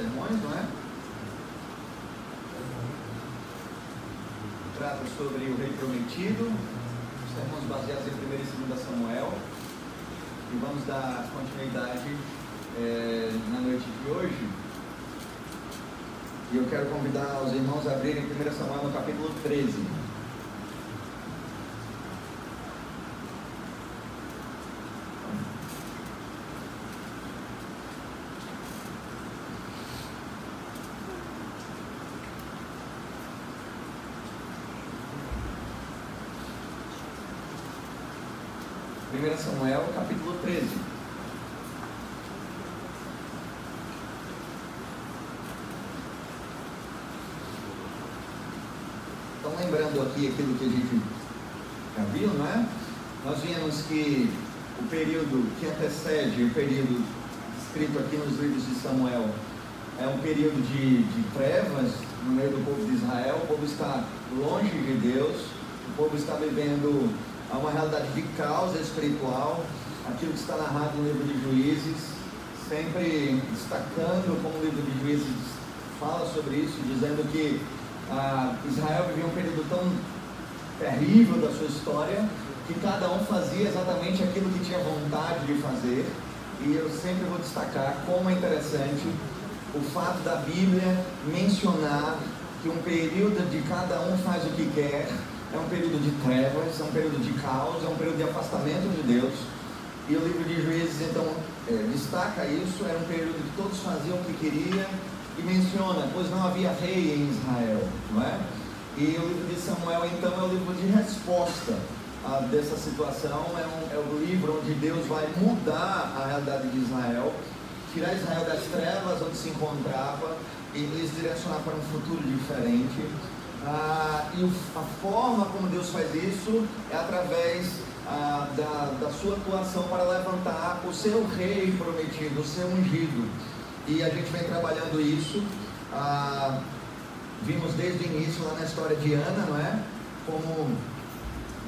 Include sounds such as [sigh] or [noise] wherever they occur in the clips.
sermões, não é? Trata sobre o rei prometido, sermões baseados em 1 e 2 Samuel. E vamos dar continuidade é, na noite de hoje. E eu quero convidar os irmãos a abrirem 1 Samuel no capítulo 13. Samuel, 13. Então, lembrando aqui aquilo que a gente já viu, não é? Nós vimos que o período que antecede o período escrito aqui nos livros de Samuel é um período de, de trevas no meio do povo de Israel. O povo está longe de Deus, o povo está vivendo uma realidade de causa espiritual, aquilo que está narrado no livro de Juízes, sempre destacando como o livro de Juízes fala sobre isso, dizendo que ah, Israel vivia um período tão terrível da sua história que cada um fazia exatamente aquilo que tinha vontade de fazer. E eu sempre vou destacar como é interessante o fato da Bíblia mencionar que um período de cada um faz o que quer é um período de trevas, é um período de caos, é um período de afastamento de Deus. E o livro de Juízes, então, é, destaca isso, era um período que todos faziam o que queriam, e menciona, pois não havia rei em Israel, não é? E o livro de Samuel, então, é o livro de resposta a, dessa situação, é, um, é o livro onde Deus vai mudar a realidade de Israel, tirar Israel das trevas onde se encontrava e lhes direcionar para um futuro diferente. Ah, e a forma como Deus faz isso é através ah, da, da sua atuação para levantar o seu rei prometido, o seu ungido. E a gente vem trabalhando isso. Ah, vimos desde o início lá na história de Ana, não é? Como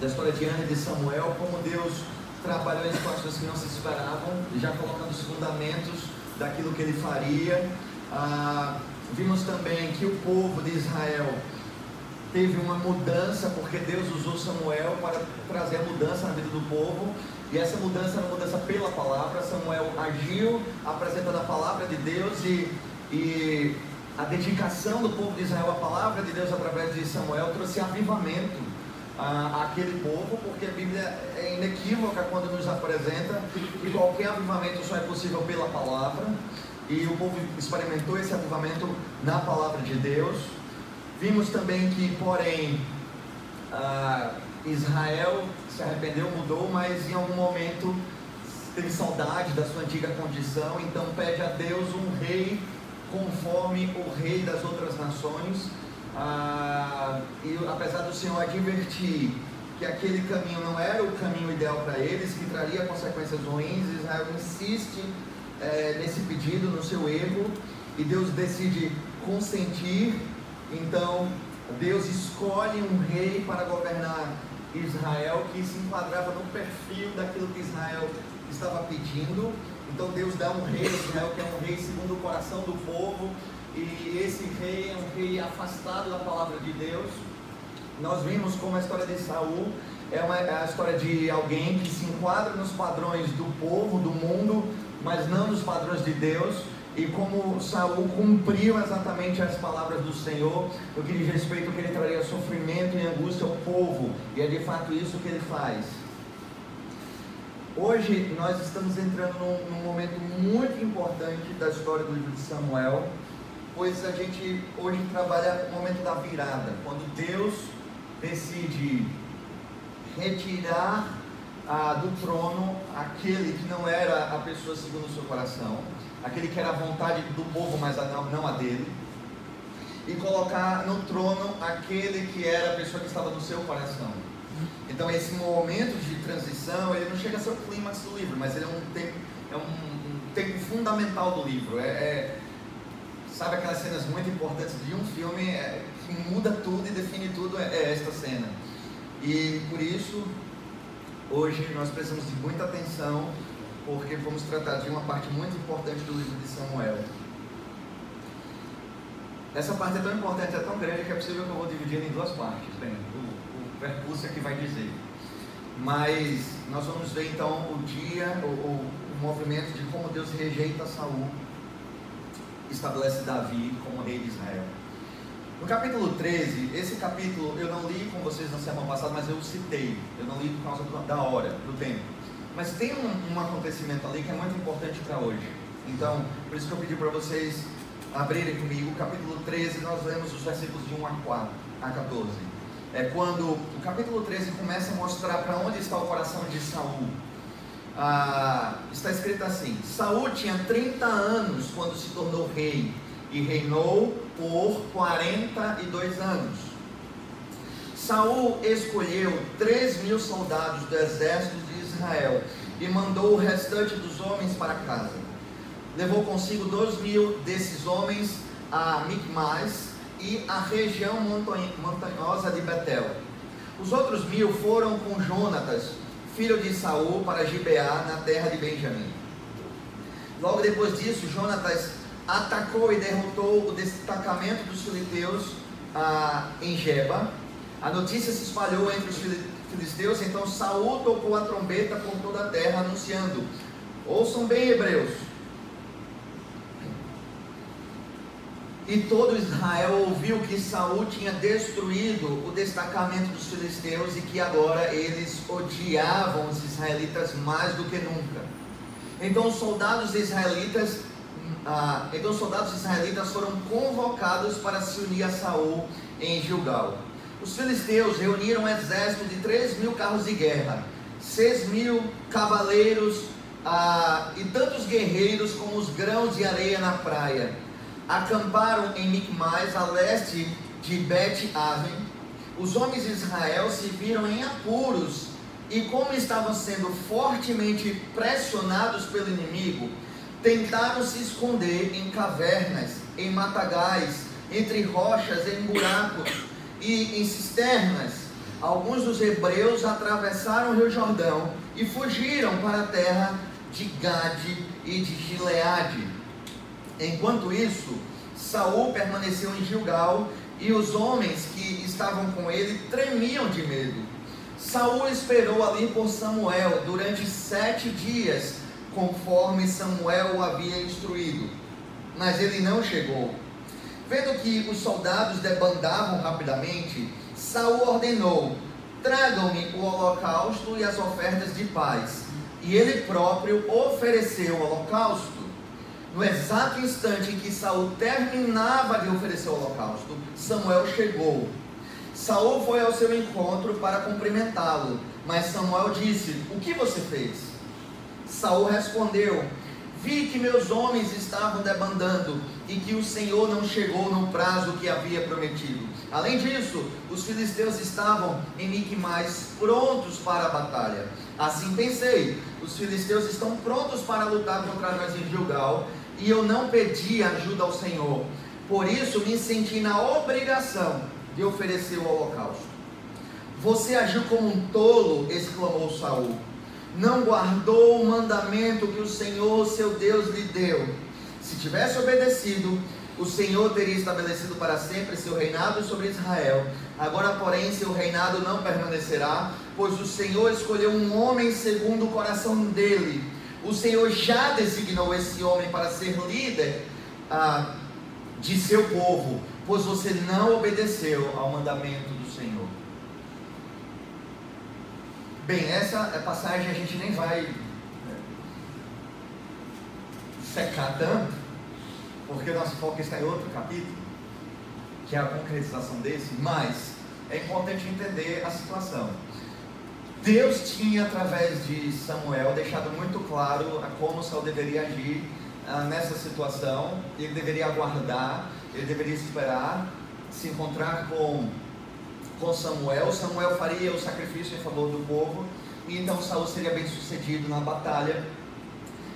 da história de Ana e de Samuel, como Deus trabalhou em situações que não se esperavam, já colocando os fundamentos daquilo que ele faria. Ah, vimos também que o povo de Israel teve uma mudança, porque Deus usou Samuel para trazer mudança na vida do povo, e essa mudança era mudança pela palavra. Samuel agiu apresentando a palavra de Deus e, e a dedicação do povo de Israel à palavra de Deus através de Samuel trouxe avivamento àquele povo, porque a Bíblia é inequívoca quando nos apresenta que qualquer avivamento só é possível pela palavra, e o povo experimentou esse avivamento na palavra de Deus. Vimos também que, porém, Israel se arrependeu, mudou, mas em algum momento teve saudade da sua antiga condição, então pede a Deus um rei conforme o rei das outras nações. Ah, e apesar do Senhor advertir que aquele caminho não era o caminho ideal para eles, que traria consequências ruins, Israel insiste é, nesse pedido, no seu erro, e Deus decide consentir então, Deus escolhe um rei para governar Israel que se enquadrava no perfil daquilo que Israel estava pedindo. Então, Deus dá um rei a Israel que é um rei segundo o coração do povo, e esse rei é um rei afastado da palavra de Deus. Nós vimos como a história de Saul é, uma, é a história de alguém que se enquadra nos padrões do povo, do mundo, mas não nos padrões de Deus e como Saul cumpriu exatamente as palavras do Senhor, no que diz respeito que ele traria sofrimento e angústia ao povo, e é de fato isso que ele faz. Hoje nós estamos entrando num, num momento muito importante da história do livro de Samuel, pois a gente hoje trabalha o momento da virada, quando Deus decide retirar ah, do trono aquele que não era a pessoa segundo o seu coração aquele que era a vontade do povo, mas não a dele, e colocar no trono aquele que era a pessoa que estava no seu coração. Então esse momento de transição, ele não chega a ser o clímax do livro, mas ele é um tempo, é um, tempo fundamental do livro. É, é, sabe aquelas cenas muito importantes de um filme é, que muda tudo e define tudo, é, é esta cena. E por isso, hoje nós precisamos de muita atenção porque vamos tratar de uma parte muito importante do livro de Samuel. Essa parte é tão importante, é tão grande que é possível que eu vou dividir em duas partes. Bem, o, o percurso é que vai dizer. Mas nós vamos ver então o dia, o, o, o movimento de como Deus rejeita Saul, estabelece Davi como rei de Israel. No capítulo 13, esse capítulo eu não li com vocês na semana passada, mas eu citei. Eu não li por causa da hora, do tempo. Mas tem um, um acontecimento ali que é muito importante para hoje. Então, por isso que eu pedi para vocês abrirem comigo o capítulo 13, nós lemos os versículos de 1 a 4, a 14. É quando o capítulo 13 começa a mostrar para onde está o coração de Saul. Ah, está escrito assim: Saul tinha 30 anos quando se tornou rei e reinou por 42 anos. Saul escolheu 3 mil soldados do exército Israel e mandou o restante dos homens para casa levou consigo dois mil desses homens a Micmas e a região montanhosa de Betel. Os outros mil foram com Jonatas, filho de Saul, para Gibeá, na terra de Benjamim. Logo depois disso, Jonatas atacou e derrotou o destacamento dos filisteus ah, em Geba. A notícia se espalhou entre os filisteus, então Saul tocou a trombeta por toda a terra, anunciando: Ouçam bem, hebreus, E todo Israel ouviu que Saul tinha destruído o destacamento dos filisteus e que agora eles odiavam os israelitas mais do que nunca. Então os soldados israelitas, ah, então os soldados israelitas foram convocados para se unir a Saul em Gilgal. Os filisteus reuniram um exército de 3 mil carros de guerra, 6 mil cavaleiros ah, e tantos guerreiros como os grãos de areia na praia acamparam em Micmais, a leste de Bet-Aven. Os homens de Israel se viram em apuros e, como estavam sendo fortemente pressionados pelo inimigo, tentaram se esconder em cavernas, em matagais, entre rochas, em buracos e em cisternas. Alguns dos hebreus atravessaram o rio Jordão e fugiram para a terra de Gade e de Gileade. Enquanto isso, Saul permaneceu em Gilgal e os homens que estavam com ele tremiam de medo. Saul esperou ali por Samuel durante sete dias, conforme Samuel o havia instruído, mas ele não chegou. Vendo que os soldados debandavam rapidamente, Saul ordenou: tragam-me o holocausto e as ofertas de paz. E ele próprio ofereceu o holocausto. No exato instante em que Saul terminava de oferecer o holocausto, Samuel chegou. Saul foi ao seu encontro para cumprimentá-lo, mas Samuel disse: O que você fez? Saul respondeu: Vi que meus homens estavam debandando e que o Senhor não chegou no prazo que havia prometido. Além disso, os filisteus estavam em Micmais prontos para a batalha. Assim pensei: os filisteus estão prontos para lutar contra nós em Gilgal e eu não pedi ajuda ao Senhor. Por isso me senti na obrigação de oferecer o holocausto. Você agiu como um tolo, exclamou Saul. Não guardou o mandamento que o Senhor, seu Deus, lhe deu. Se tivesse obedecido, o Senhor teria estabelecido para sempre seu reinado sobre Israel. Agora, porém, seu reinado não permanecerá, pois o Senhor escolheu um homem segundo o coração dele o Senhor já designou esse homem para ser líder ah, de seu povo, pois você não obedeceu ao mandamento do Senhor. Bem, essa passagem a gente nem vai secar tanto, porque nosso foco está em outro capítulo, que é a concretização desse, mas é importante entender a situação. Deus tinha, através de Samuel, deixado muito claro como Saul deveria agir ah, nessa situação. Ele deveria aguardar, ele deveria esperar, se encontrar com, com Samuel. Samuel faria o sacrifício em favor do povo, e então Saul seria bem sucedido na batalha.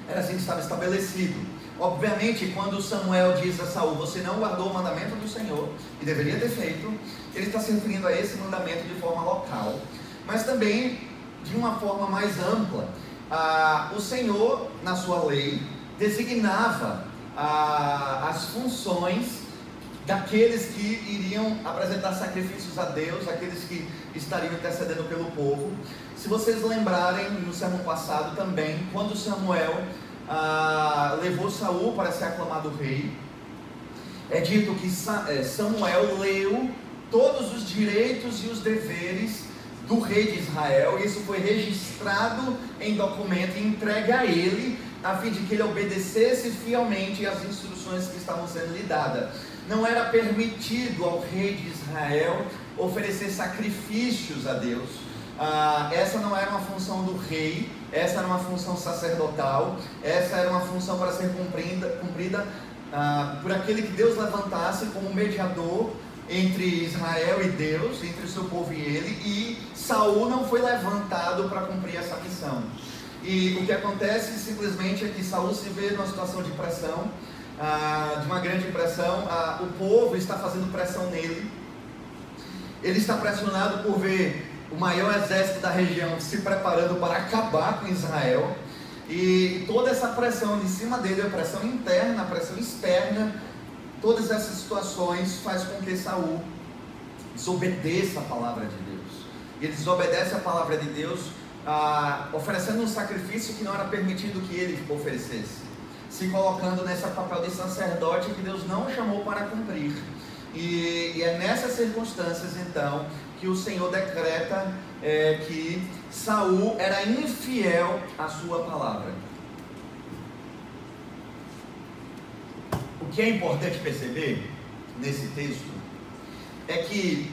Era assim que estava estabelecido. Obviamente, quando Samuel diz a Saul, você não guardou o mandamento do Senhor, e deveria ter feito, ele está se referindo a esse mandamento de forma local mas também de uma forma mais ampla. Ah, o Senhor, na sua lei, designava ah, as funções daqueles que iriam apresentar sacrifícios a Deus, aqueles que estariam intercedendo pelo povo. Se vocês lembrarem no sermão passado também, quando Samuel ah, levou Saul para ser aclamado rei, é dito que é, Samuel leu todos os direitos e os deveres do rei de Israel, e isso foi registrado em documento e entregue a ele, a fim de que ele obedecesse fielmente às instruções que estavam sendo lhe dadas. Não era permitido ao rei de Israel oferecer sacrifícios a Deus. Ah, essa não era uma função do rei, essa era uma função sacerdotal, essa era uma função para ser cumprida, cumprida ah, por aquele que Deus levantasse como mediador entre Israel e Deus, entre o seu povo e ele, e Saul não foi levantado para cumprir essa missão. E o que acontece simplesmente é que Saul se vê numa situação de pressão, ah, de uma grande pressão, ah, o povo está fazendo pressão nele, ele está pressionado por ver o maior exército da região se preparando para acabar com Israel, e toda essa pressão em cima dele, a pressão interna, a pressão externa, todas essas situações faz com que Saul desobedeça a palavra de Deus. E ele desobedece a palavra de Deus, ah, oferecendo um sacrifício que não era permitido que ele oferecesse, se colocando nesse papel de sacerdote que Deus não chamou para cumprir. E, e é nessas circunstâncias então que o Senhor decreta é, que Saul era infiel à sua palavra. O que é importante perceber nesse texto é que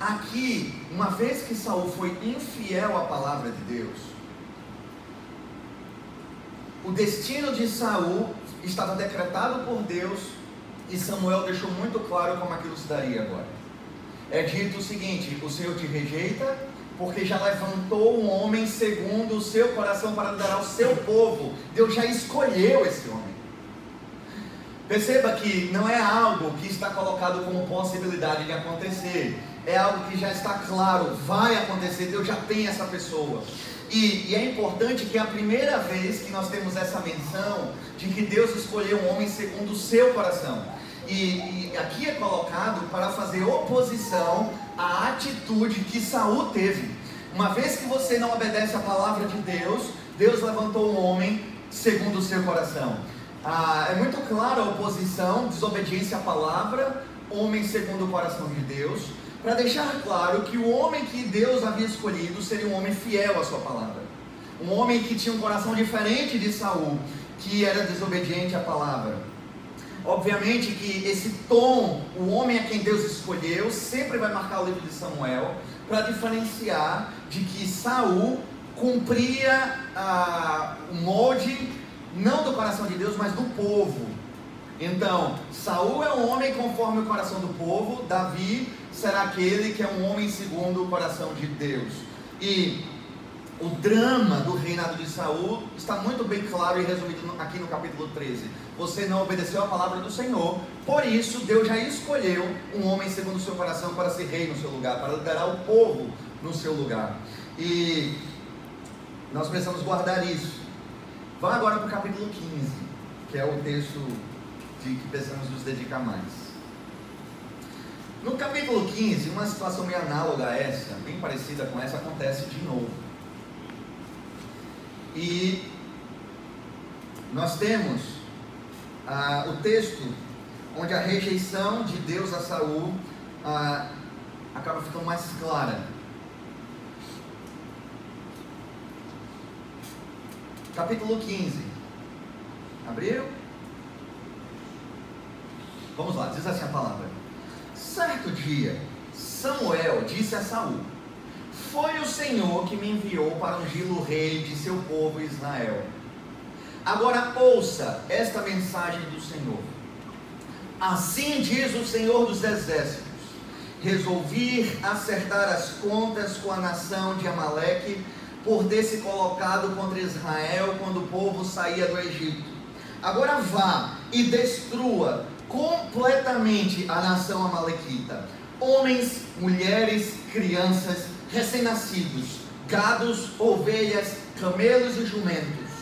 aqui, uma vez que Saul foi infiel à palavra de Deus, o destino de Saul estava decretado por Deus e Samuel deixou muito claro como aquilo se daria agora. É dito o seguinte: o Senhor te rejeita, porque já levantou um homem segundo o seu coração para liderar o seu povo. Deus já escolheu esse homem. Perceba que não é algo que está colocado como possibilidade de acontecer, é algo que já está claro, vai acontecer, Deus já tem essa pessoa. E, e, é importante que é a primeira vez que nós temos essa menção de que Deus escolheu um homem segundo o seu coração. E, e aqui é colocado para fazer oposição à atitude que Saul teve. Uma vez que você não obedece a palavra de Deus, Deus levantou um homem segundo o seu coração. Ah, é muito clara a oposição, desobediência à palavra, homem segundo o coração de Deus, para deixar claro que o homem que Deus havia escolhido seria um homem fiel à sua palavra. Um homem que tinha um coração diferente de Saul, que era desobediente à palavra. Obviamente que esse tom, o homem a quem Deus escolheu, sempre vai marcar o livro de Samuel, para diferenciar de que Saul cumpria ah, o molde não do coração de Deus, mas do povo. Então, Saul é um homem conforme o coração do povo, Davi será aquele que é um homem segundo o coração de Deus. E o drama do reinado de Saul está muito bem claro e resumido aqui no capítulo 13. Você não obedeceu a palavra do Senhor, por isso Deus já escolheu um homem segundo o seu coração para ser rei no seu lugar, para liderar o povo no seu lugar. E nós precisamos guardar isso. Vá agora para o capítulo 15, que é o texto de que precisamos nos dedicar mais. No capítulo 15, uma situação meio análoga a essa, bem parecida com essa, acontece de novo. E nós temos ah, o texto onde a rejeição de Deus a Saul ah, acaba ficando mais clara. capítulo 15. Abriram? Vamos lá, diz assim a palavra. Certo dia, Samuel disse a Saul: Foi o Senhor que me enviou para ungir-lo rei de seu povo Israel. Agora ouça esta mensagem do Senhor. Assim diz o Senhor dos Exércitos: Resolvi acertar as contas com a nação de Amaleque por ter se colocado contra Israel quando o povo saía do Egito. Agora vá e destrua completamente a nação amalequita. Homens, mulheres, crianças, recém-nascidos, gados, ovelhas, camelos e jumentos.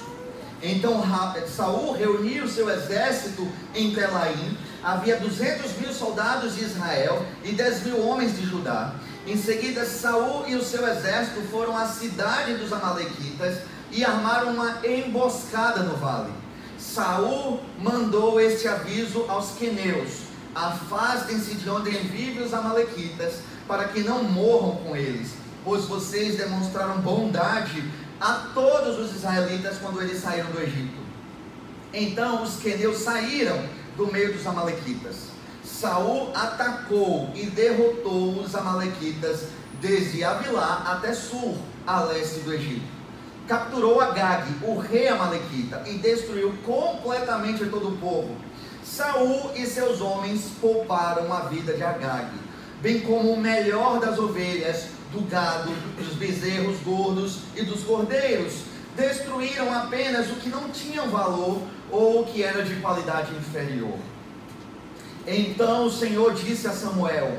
Então Saul reuniu seu exército em Telaim, havia 200 mil soldados de Israel e 10 mil homens de Judá. Em seguida, Saul e o seu exército foram à cidade dos Amalequitas e armaram uma emboscada no vale. Saul mandou este aviso aos queneus: Afastem-se de onde vivem os Amalequitas, para que não morram com eles, pois vocês demonstraram bondade a todos os israelitas quando eles saíram do Egito. Então os queneus saíram do meio dos amalequitas. Saul atacou e derrotou os amalequitas desde Avilá até Sur, a leste do Egito. Capturou Agag, o rei amalequita, e destruiu completamente todo o povo. Saul e seus homens pouparam a vida de Agag, bem como o melhor das ovelhas, do gado, dos bezerros gordos e dos cordeiros. Destruíram apenas o que não tinha valor ou o que era de qualidade inferior. Então o Senhor disse a Samuel: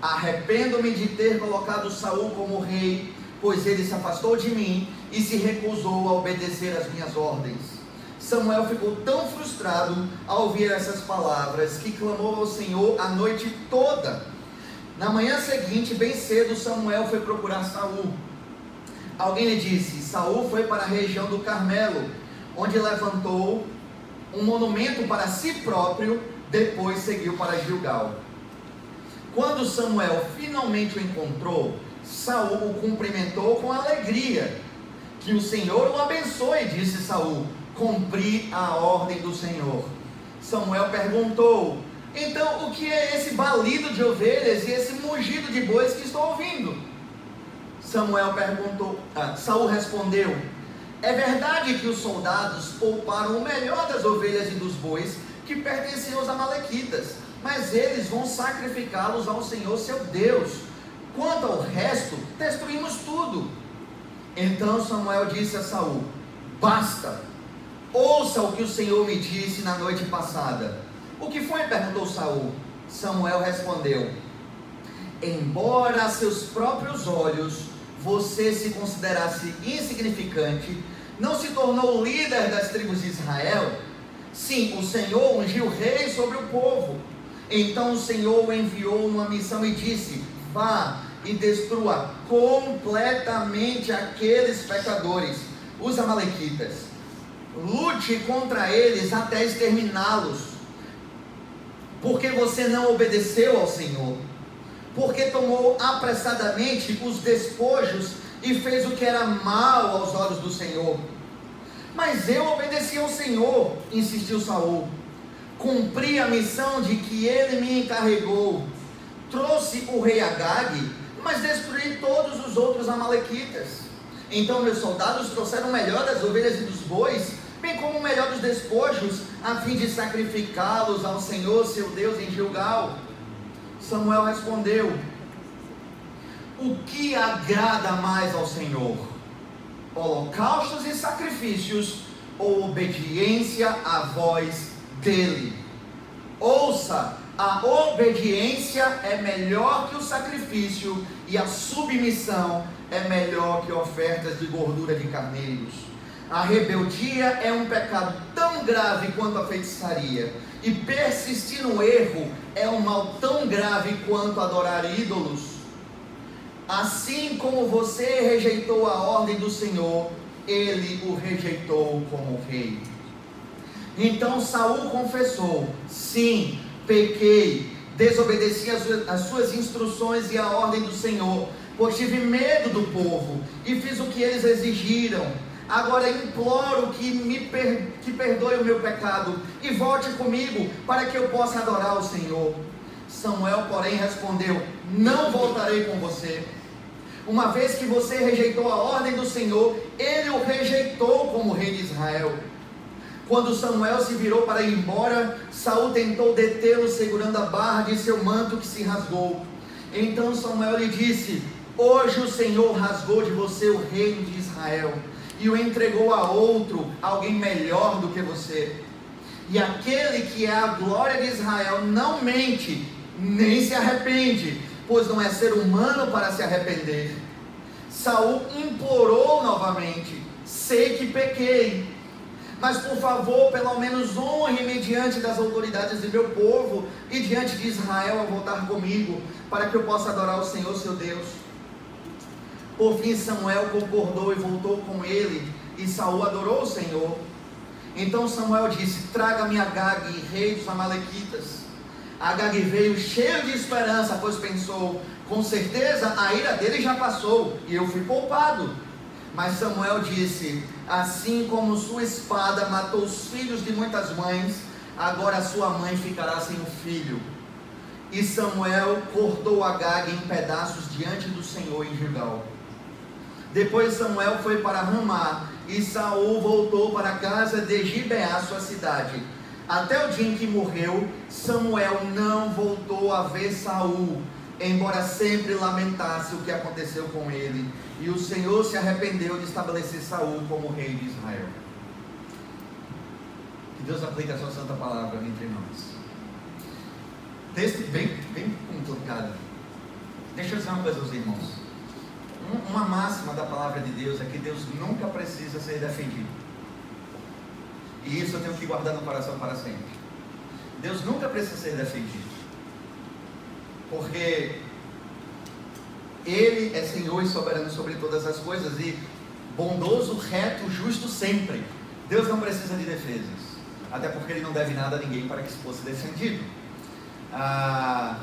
Arrependo-me de ter colocado Saul como rei, pois ele se afastou de mim e se recusou a obedecer às minhas ordens. Samuel ficou tão frustrado ao ouvir essas palavras que clamou ao Senhor a noite toda. Na manhã seguinte, bem cedo, Samuel foi procurar Saul. Alguém lhe disse: Saul foi para a região do Carmelo, onde levantou um monumento para si próprio, depois seguiu para Gilgal. Quando Samuel finalmente o encontrou, Saul o cumprimentou com alegria. Que o Senhor o abençoe, disse Saul. Cumpri a ordem do Senhor. Samuel perguntou: então, o que é esse balido de ovelhas e esse mugido de bois que estou ouvindo? Samuel perguntou, ah, Saul respondeu: É verdade que os soldados pouparam o melhor das ovelhas e dos bois que pertenciam aos amalequitas, mas eles vão sacrificá-los ao Senhor seu Deus. Quanto ao resto, destruímos tudo. Então Samuel disse a Saul: Basta, ouça o que o Senhor me disse na noite passada. O que foi? perguntou Saul. Samuel respondeu: Embora a seus próprios olhos você se considerasse insignificante, não se tornou líder das tribos de Israel? Sim, o Senhor ungiu rei sobre o povo. Então o Senhor o enviou numa missão e disse: Vá e destrua completamente aqueles pecadores, os Amalequitas. Lute contra eles até exterminá-los porque você não obedeceu ao Senhor, porque tomou apressadamente os despojos e fez o que era mal aos olhos do Senhor. Mas eu obedeci ao Senhor, insistiu Saul. Cumpri a missão de que ele me encarregou. Trouxe o rei Agag, mas destruí todos os outros amalequitas. Então meus soldados trouxeram melhor das ovelhas e dos bois bem como o melhor dos despojos, a fim de sacrificá-los ao Senhor seu Deus em Gilgal. Samuel respondeu: O que agrada mais ao Senhor? Holocaustos e sacrifícios ou obediência à voz dele? Ouça, a obediência é melhor que o sacrifício e a submissão é melhor que ofertas de gordura de carneiros. A rebeldia é um pecado tão grave quanto a feitiçaria, e persistir no erro é um mal tão grave quanto adorar ídolos. Assim como você rejeitou a ordem do Senhor, ele o rejeitou como rei. Então Saul confessou: Sim, pequei, desobedeci as suas instruções e a ordem do Senhor, pois tive medo do povo e fiz o que eles exigiram Agora imploro que me per, que perdoe o meu pecado e volte comigo para que eu possa adorar o Senhor. Samuel, porém, respondeu: Não voltarei com você. Uma vez que você rejeitou a ordem do Senhor, ele o rejeitou como rei de Israel. Quando Samuel se virou para ir embora, Saul tentou detê-lo segurando a barra de seu manto que se rasgou. Então Samuel lhe disse: Hoje o Senhor rasgou de você o reino de Israel e o entregou a outro, alguém melhor do que você. E aquele que é a glória de Israel não mente, nem se arrepende, pois não é ser humano para se arrepender. Saul implorou novamente: sei que pequei. mas por favor, pelo menos honre-me diante das autoridades de meu povo e diante de Israel a voltar comigo, para que eu possa adorar o Senhor seu Deus. Por fim, Samuel concordou e voltou com ele, e Saul adorou o Senhor. Então Samuel disse: Traga-me Agag, rei dos Amalequitas. Agag veio cheio de esperança, pois pensou: Com certeza a ira dele já passou, e eu fui poupado. Mas Samuel disse: Assim como sua espada matou os filhos de muitas mães, agora sua mãe ficará sem um filho. E Samuel cortou Agag em pedaços diante do Senhor em Gilgal. Depois Samuel foi para Ramá e Saul voltou para a casa de Gibeá, sua cidade. Até o dia em que morreu, Samuel não voltou a ver Saul, embora sempre lamentasse o que aconteceu com ele. E o Senhor se arrependeu de estabelecer Saul como rei de Israel. Que Deus aplique a sua santa palavra entre nós. Texto bem, bem complicado. Deixa eu dizer uma coisa aos irmãos uma máxima da palavra de Deus é que Deus nunca precisa ser defendido. E isso eu tenho que guardar no coração para sempre. Deus nunca precisa ser defendido. Porque Ele é Senhor e soberano sobre todas as coisas e bondoso, reto, justo sempre. Deus não precisa de defesas. Até porque Ele não deve nada a ninguém para que fosse defendido. Ah,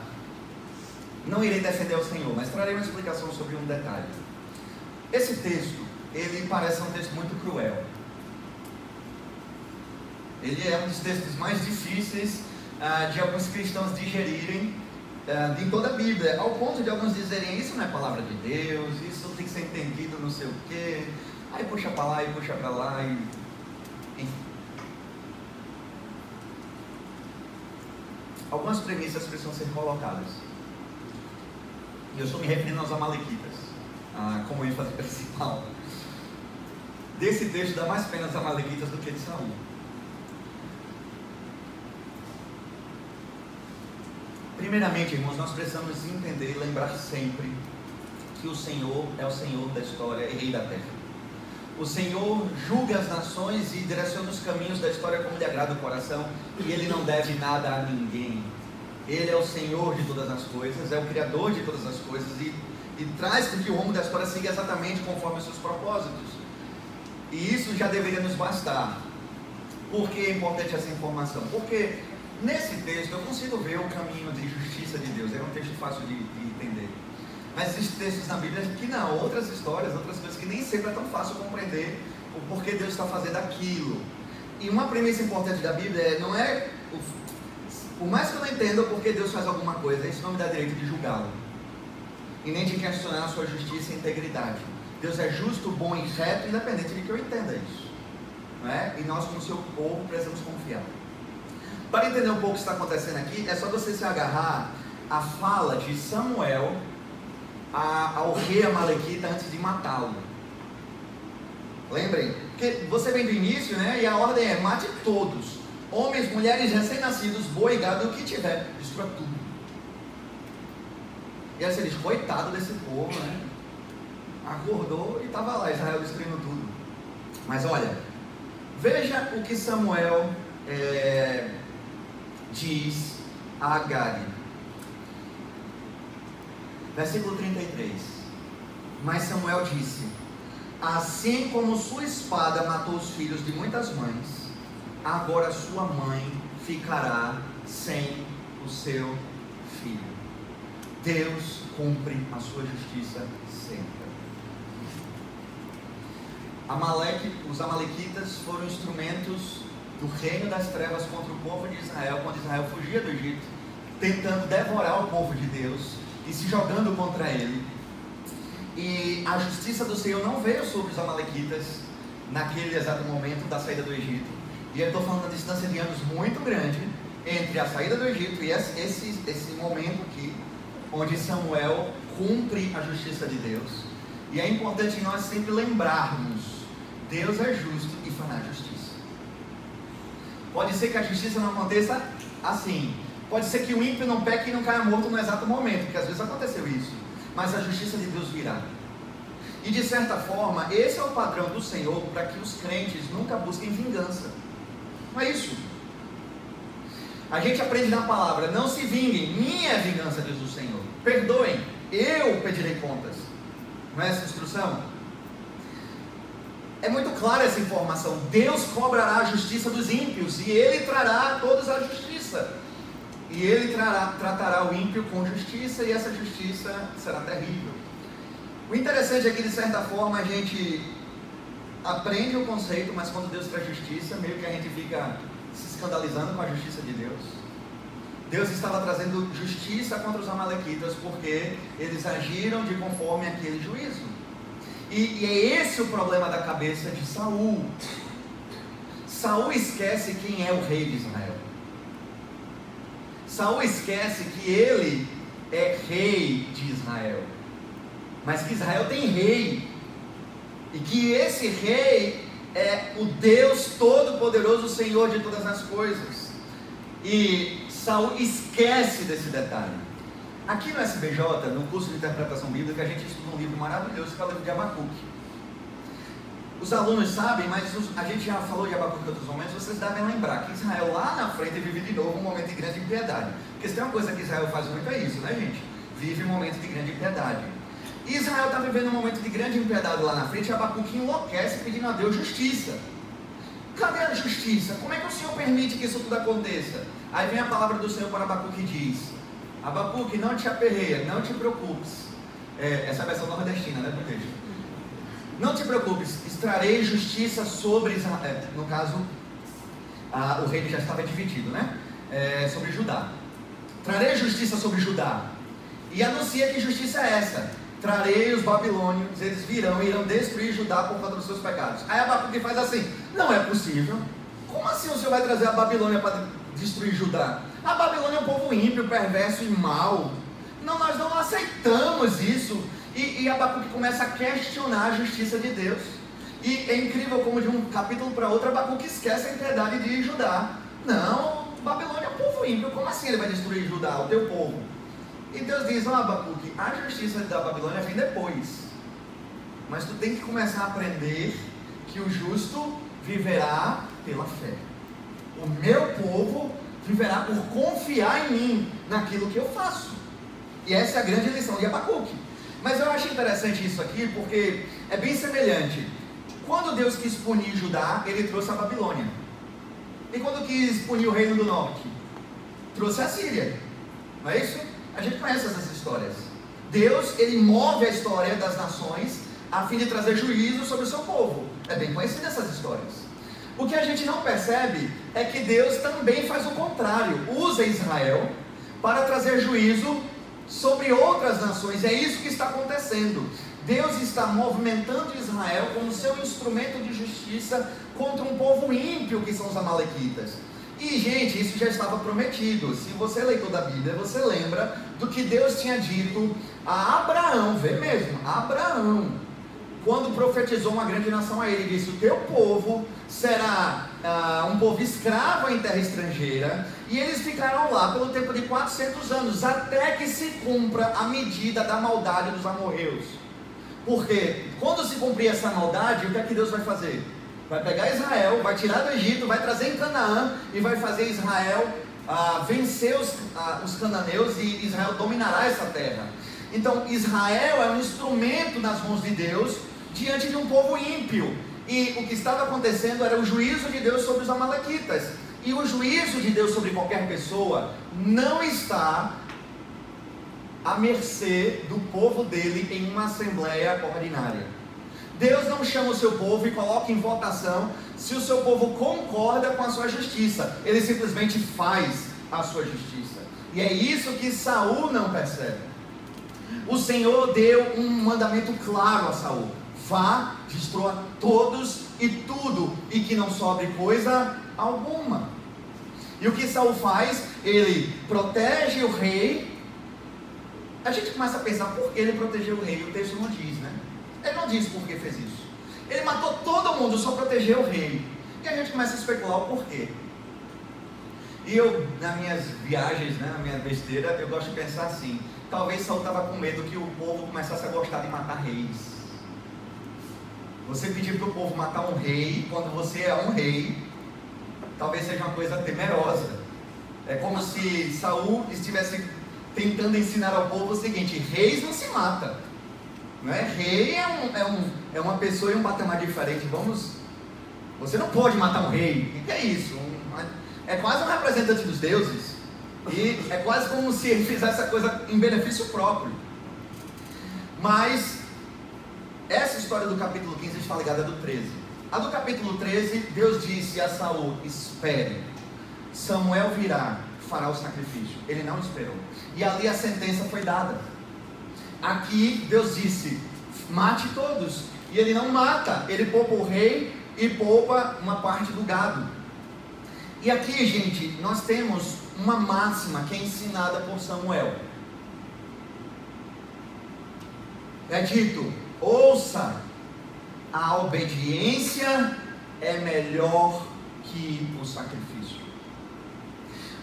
não irei defender o Senhor, mas trarei uma explicação sobre um detalhe. Esse texto, ele parece um texto muito cruel. Ele é um dos textos mais difíceis ah, de alguns cristãos digerirem ah, em toda a Bíblia, ao ponto de alguns dizerem: Isso não é palavra de Deus, isso tem que ser entendido, não sei o quê. Aí puxa para lá e puxa para lá, e... enfim. Algumas premissas precisam ser colocadas. E eu estou me referindo aos Amalequitas, ah, como ênfase principal. Desse texto dá mais pena aos Amalequitas do que de Saul. Primeiramente, irmãos, nós precisamos entender e lembrar sempre que o Senhor é o Senhor da história e Rei da terra. O Senhor julga as nações e direciona os caminhos da história como lhe agrada o coração, e ele não deve nada a ninguém. Ele é o Senhor de todas as coisas, é o Criador de todas as coisas e, e traz que o rumo da história siga exatamente conforme os seus propósitos. E isso já deveria nos bastar. Por que é importante essa informação? Porque nesse texto eu consigo ver o caminho de justiça de Deus. É um texto fácil de, de entender. Mas existem textos na Bíblia que não, outras histórias, outras coisas que nem sempre é tão fácil compreender o porquê Deus está fazendo aquilo. E uma premissa importante da Bíblia é, não é por mais que eu não entenda por que Deus faz alguma coisa, isso não me dá direito de julgá-lo. E nem de questionar a sua justiça e integridade. Deus é justo, bom e reto, independente de que eu entenda isso. Não é? E nós, como seu povo, precisamos confiar. Para entender um pouco o que está acontecendo aqui, é só você se agarrar à fala de Samuel ao rei Amalequita antes de matá-lo. Lembrem? Porque você vem do início, né? E a ordem é mate todos. Homens, mulheres, recém-nascidos, boi, gado, o que tiver, destrua tudo. E aí você diz, coitado desse povo, né? Acordou e estava lá, Israel destruindo tudo. Mas olha, veja o que Samuel é, diz a Agag. Versículo 33. Mas Samuel disse: Assim como sua espada matou os filhos de muitas mães, agora sua mãe ficará sem o seu filho. Deus cumpre a sua justiça sempre. Amaleque, os amalequitas foram instrumentos do reino das trevas contra o povo de Israel, quando Israel fugia do Egito, tentando devorar o povo de Deus e se jogando contra ele. E a justiça do Senhor não veio sobre os amalequitas naquele exato momento da saída do Egito, e eu estou falando da distância de anos muito grande entre a saída do Egito e esse, esse, momento aqui, onde Samuel cumpre a justiça de Deus. E é importante nós sempre lembrarmos: Deus é justo e fará justiça. Pode ser que a justiça não aconteça assim. Pode ser que o ímpio não peque e não caia morto no exato momento, porque às vezes aconteceu isso. Mas a justiça de Deus virá. E de certa forma, esse é o padrão do Senhor para que os crentes nunca busquem vingança. Não é isso. A gente aprende na palavra: não se vinguem, minha é vingança, diz o Senhor. Perdoem, eu pedirei contas. Não é essa instrução? É muito clara essa informação. Deus cobrará a justiça dos ímpios e ele trará a todos a justiça. E ele trará, tratará o ímpio com justiça e essa justiça será terrível. O interessante é que, de certa forma, a gente aprende o conceito, mas quando Deus traz justiça, meio que a gente fica se escandalizando com a justiça de Deus. Deus estava trazendo justiça contra os amalequitas porque eles agiram de conforme aquele juízo. E, e é esse o problema da cabeça de Saul. Saul esquece quem é o rei de Israel. Saul esquece que ele é rei de Israel. Mas que Israel tem rei. E que esse rei é o Deus Todo-Poderoso, Senhor de todas as coisas. E Saul esquece desse detalhe. Aqui no SBJ, no curso de interpretação bíblica, a gente estuda um livro maravilhoso que é o livro de Abacuque. Os alunos sabem, mas a gente já falou de Abacuque em outros momentos, vocês devem lembrar que Israel lá na frente vive de novo um momento de grande impiedade. Porque se tem uma coisa que Israel faz muito é isso, né gente? Vive um momento de grande impiedade. E Israel está vivendo um momento de grande impiedade lá na frente e Abacuque enlouquece pedindo a Deus justiça. Cadê a justiça? Como é que o Senhor permite que isso tudo aconteça? Aí vem a palavra do Senhor para Abacuque e diz: Abacuque, não te aperreia, não te preocupes. É, essa é a versão nordestina, né, do. Não te preocupes, extrarei justiça sobre Israel. É, no caso, a, o reino já estava dividido, né? É, sobre Judá. Trarei justiça sobre Judá. E anuncia que justiça é essa. Trarei os babilônios, eles virão e irão destruir Judá por conta dos seus pecados. Aí Abacuque faz assim: Não é possível. Como assim o Senhor vai trazer a Babilônia para destruir Judá? A Babilônia é um povo ímpio, perverso e mau. Não, nós não aceitamos isso. E, e Abacuque começa a questionar a justiça de Deus. E é incrível como de um capítulo para outro Abacuque esquece a integridade de Judá. Não, Babilônia é um povo ímpio. Como assim ele vai destruir Judá, o teu povo? E Deus diz, ó oh, Abacuque, a justiça da Babilônia vem depois. Mas tu tem que começar a aprender que o justo viverá pela fé. O meu povo viverá por confiar em mim, naquilo que eu faço. E essa é a grande lição de Abacuque. Mas eu acho interessante isso aqui porque é bem semelhante. Quando Deus quis punir Judá, ele trouxe a Babilônia. E quando quis punir o reino do norte, trouxe a Síria. Não é isso? A gente conhece essas histórias. Deus, ele move a história das nações a fim de trazer juízo sobre o seu povo. É bem conhecida essas histórias. O que a gente não percebe é que Deus também faz o contrário, usa Israel para trazer juízo sobre outras nações. É isso que está acontecendo. Deus está movimentando Israel como seu instrumento de justiça contra um povo ímpio que são os amalequitas. E, gente, isso já estava prometido. Se você é leitor da Bíblia, você lembra do que Deus tinha dito a Abraão, vê mesmo, Abraão quando profetizou uma grande nação a ele, disse: O teu povo será ah, um povo escravo em terra estrangeira, e eles ficarão lá pelo tempo de 400 anos, até que se cumpra a medida da maldade dos amorreus. Porque quando se cumprir essa maldade, o que é que Deus vai fazer? Vai pegar Israel, vai tirar do Egito, vai trazer em Canaã e vai fazer Israel ah, vencer os, ah, os cananeus e Israel dominará essa terra. Então Israel é um instrumento nas mãos de Deus diante de um povo ímpio. E o que estava acontecendo era o juízo de Deus sobre os Amalequitas. E o juízo de Deus sobre qualquer pessoa não está à mercê do povo dele em uma assembleia ordinária. Deus não chama o seu povo e coloca em votação se o seu povo concorda com a sua justiça. Ele simplesmente faz a sua justiça. E é isso que Saul não percebe. O Senhor deu um mandamento claro a Saul vá, destrua todos e tudo, e que não sobre coisa alguma. E o que Saul faz? Ele protege o rei. A gente começa a pensar por que ele protegeu o rei. O texto não diz, né? Ele não diz por que fez isso. Ele matou todo mundo, só protegeu o rei. E a gente começa a especular o porquê. E eu, nas minhas viagens, né, na minha besteira, eu gosto de pensar assim: talvez Saul estava com medo que o povo começasse a gostar de matar reis. Você pedir para o povo matar um rei, quando você é um rei, talvez seja uma coisa temerosa. É como se Saul estivesse tentando ensinar ao povo o seguinte: reis não se mata. Não é? Rei é, um, é, um, é uma pessoa em um patamar diferente. Vamos. Você não pode matar um rei. O que é isso? Um, é quase um representante dos deuses. E é quase como se ele fizesse essa coisa em benefício próprio. Mas essa história do capítulo 15 está ligada à do 13. A do capítulo 13, Deus disse a Saul: Espere, Samuel virá, fará o sacrifício. Ele não esperou. E ali a sentença foi dada. Aqui Deus disse: Mate todos. E ele não mata, ele poupa o rei e poupa uma parte do gado. E aqui, gente, nós temos uma máxima que é ensinada por Samuel. É dito: ouça, a obediência é melhor que o sacrifício.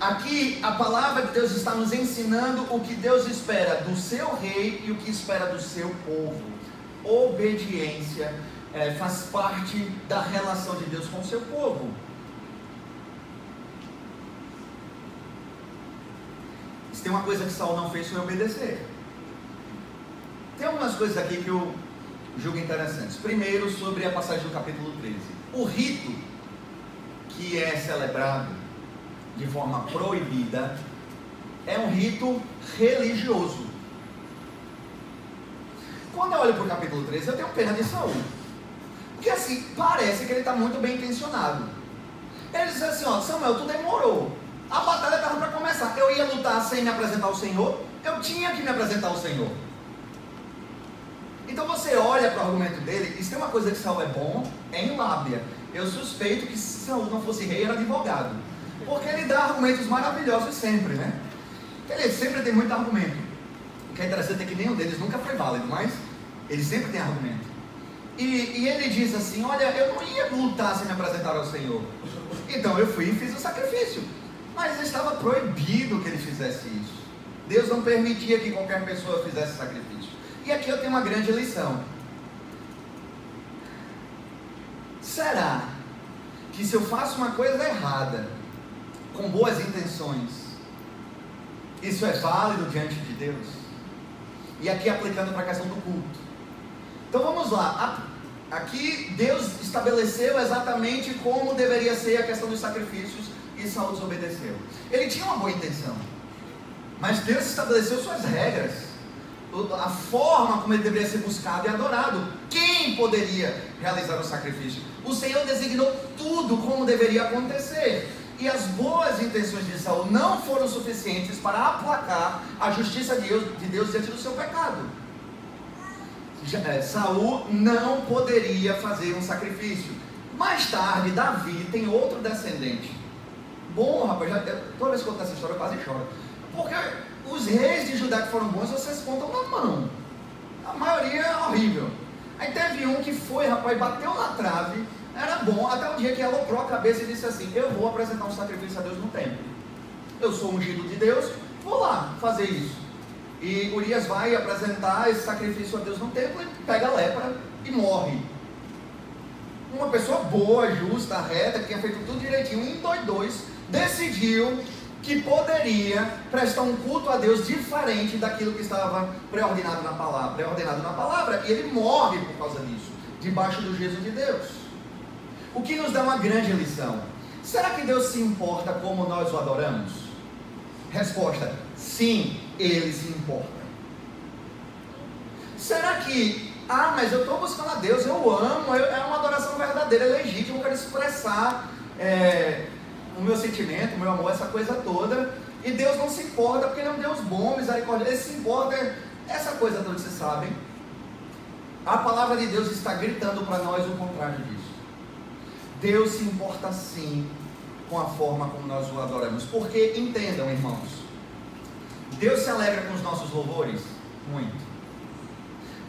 Aqui a palavra de Deus está nos ensinando o que Deus espera do seu rei e o que espera do seu povo. Obediência é, faz parte da relação de Deus com o seu povo. Se tem uma coisa que Saul não fez foi obedecer. Tem algumas coisas aqui que eu julgo interessantes. Primeiro, sobre a passagem do capítulo 13. O rito que é celebrado de forma proibida é um rito religioso. Quando eu olho para o capítulo 13, eu tenho pena de Saul. Porque assim, parece que ele está muito bem intencionado. Ele diz assim, ó, Samuel, tu demorou. A batalha estava para começar. Eu ia lutar sem me apresentar ao Senhor. Eu tinha que me apresentar ao Senhor. Então você olha para o argumento dele, e se tem uma coisa que Saul é bom, é em lábia. Eu suspeito que se Saul não fosse rei, era advogado. Porque ele dá argumentos maravilhosos sempre, né? Ele sempre tem muito argumento. O que é interessante é que nenhum deles nunca foi válido, mas ele sempre tem argumento. E, e ele diz assim: Olha, eu não ia lutar se me apresentar ao Senhor. Então eu fui e fiz o sacrifício. Mas estava proibido que ele fizesse isso. Deus não permitia que qualquer pessoa fizesse sacrifício. E aqui eu tenho uma grande lição. Será que se eu faço uma coisa errada, com boas intenções, isso é válido diante de Deus? E aqui aplicando para a questão do culto. Então vamos lá. Aqui Deus estabeleceu exatamente como deveria ser a questão dos sacrifícios e Saul desobedeceu. Ele tinha uma boa intenção, mas Deus estabeleceu suas regras a forma como ele deveria ser buscado e adorado. Quem poderia realizar o sacrifício? O Senhor designou tudo como deveria acontecer. E as boas intenções de Saul não foram suficientes para aplacar a justiça de Deus, de Deus diante do seu pecado. É, Saul não poderia fazer um sacrifício. Mais tarde, Davi tem outro descendente. Bom, rapaz, já, toda vez que eu conto essa história eu quase choro. Porque os reis de Judá que foram bons, vocês contam na mão. A maioria é horrível. Aí teve um que foi, rapaz, bateu na trave, era bom, até o dia que aloprou a cabeça e disse assim: Eu vou apresentar um sacrifício a Deus no templo. Eu sou ungido de Deus, vou lá fazer isso. E Urias vai apresentar esse sacrifício a Deus no templo e pega a lepra e morre. Uma pessoa boa, justa, reta, que tinha feito tudo direitinho, em dois, dois decidiu que poderia prestar um culto a Deus diferente daquilo que estava preordenado na palavra, preordenado na palavra, e ele morre por causa disso, debaixo do juízo de Deus. O que nos dá uma grande lição. Será que Deus se importa como nós o adoramos? Resposta: sim, ele se importa. Será que, ah, mas eu estou buscando a Deus, eu amo, eu, é uma adoração verdadeira, é legítima, eu quero expressar é, o meu sentimento, o meu amor, essa coisa toda. E Deus não se importa, porque Ele é um Deus bom, misericórdia. Ele se importa, essa coisa toda, vocês sabem. A palavra de Deus está gritando para nós o contrário disso. Deus se importa sim com a forma como nós o adoramos. Porque, entendam, irmãos, Deus se alegra com os nossos louvores? Muito.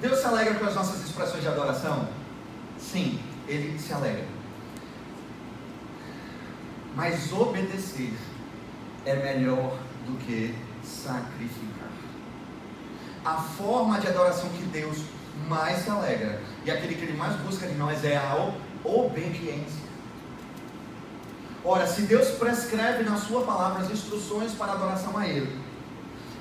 Deus se alegra com as nossas expressões de adoração? Sim, Ele se alegra. Mas obedecer é melhor do que sacrificar. A forma de adoração que Deus mais se alegra. E aquele que ele mais busca de nós é a obediência. Ora, se Deus prescreve na Sua palavra as instruções para adoração a Ele,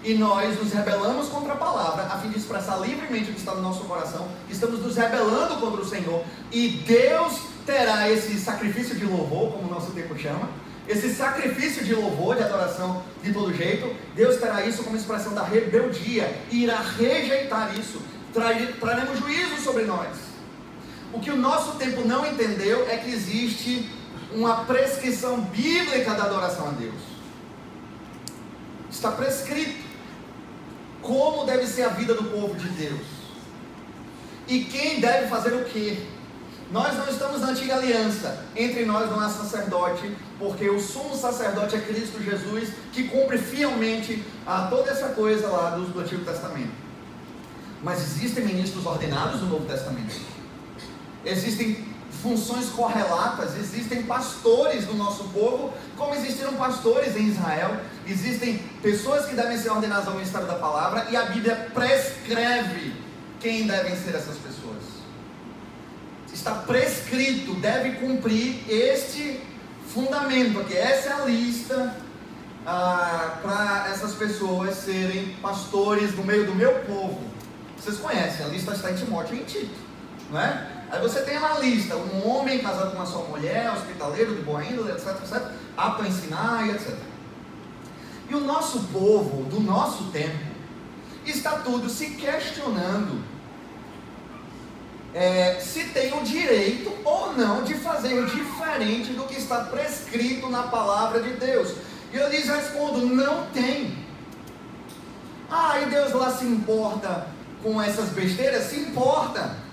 e nós nos rebelamos contra a palavra, a fim de expressar livremente o que está no nosso coração, estamos nos rebelando contra o Senhor, e Deus terá esse sacrifício de louvor, como o nosso tempo chama, esse sacrifício de louvor, de adoração de todo jeito, Deus terá isso como expressão da rebeldia e irá rejeitar isso. Traremos juízo sobre nós. O que o nosso tempo não entendeu é que existe uma prescrição bíblica da adoração a Deus. Está prescrito como deve ser a vida do povo de Deus. E quem deve fazer o que. Nós não estamos na antiga aliança. Entre nós não há sacerdote, porque o sumo sacerdote é Cristo Jesus, que cumpre fielmente a toda essa coisa lá do, do Antigo Testamento. Mas existem ministros ordenados no Novo Testamento. Existem funções correlatas, existem pastores no nosso povo, como existiram pastores em Israel, existem pessoas que devem ser ordenadas ao ministério da palavra, e a Bíblia prescreve quem devem ser essas pessoas. Está prescrito, deve cumprir este fundamento aqui. Essa é a lista ah, para essas pessoas serem pastores no meio do meu povo. Vocês conhecem, a lista está em Timóteo e em Tito, não é? Aí você tem uma lista, um homem casado com uma só mulher, hospitaleiro de boa índole, etc, etc, apto a ensinar etc. E o nosso povo, do nosso tempo, está tudo se questionando é, se tem o direito ou não de fazer diferente do que está prescrito na palavra de Deus. E eu lhes respondo: não tem. Ah, e Deus lá se importa com essas besteiras? Se importa.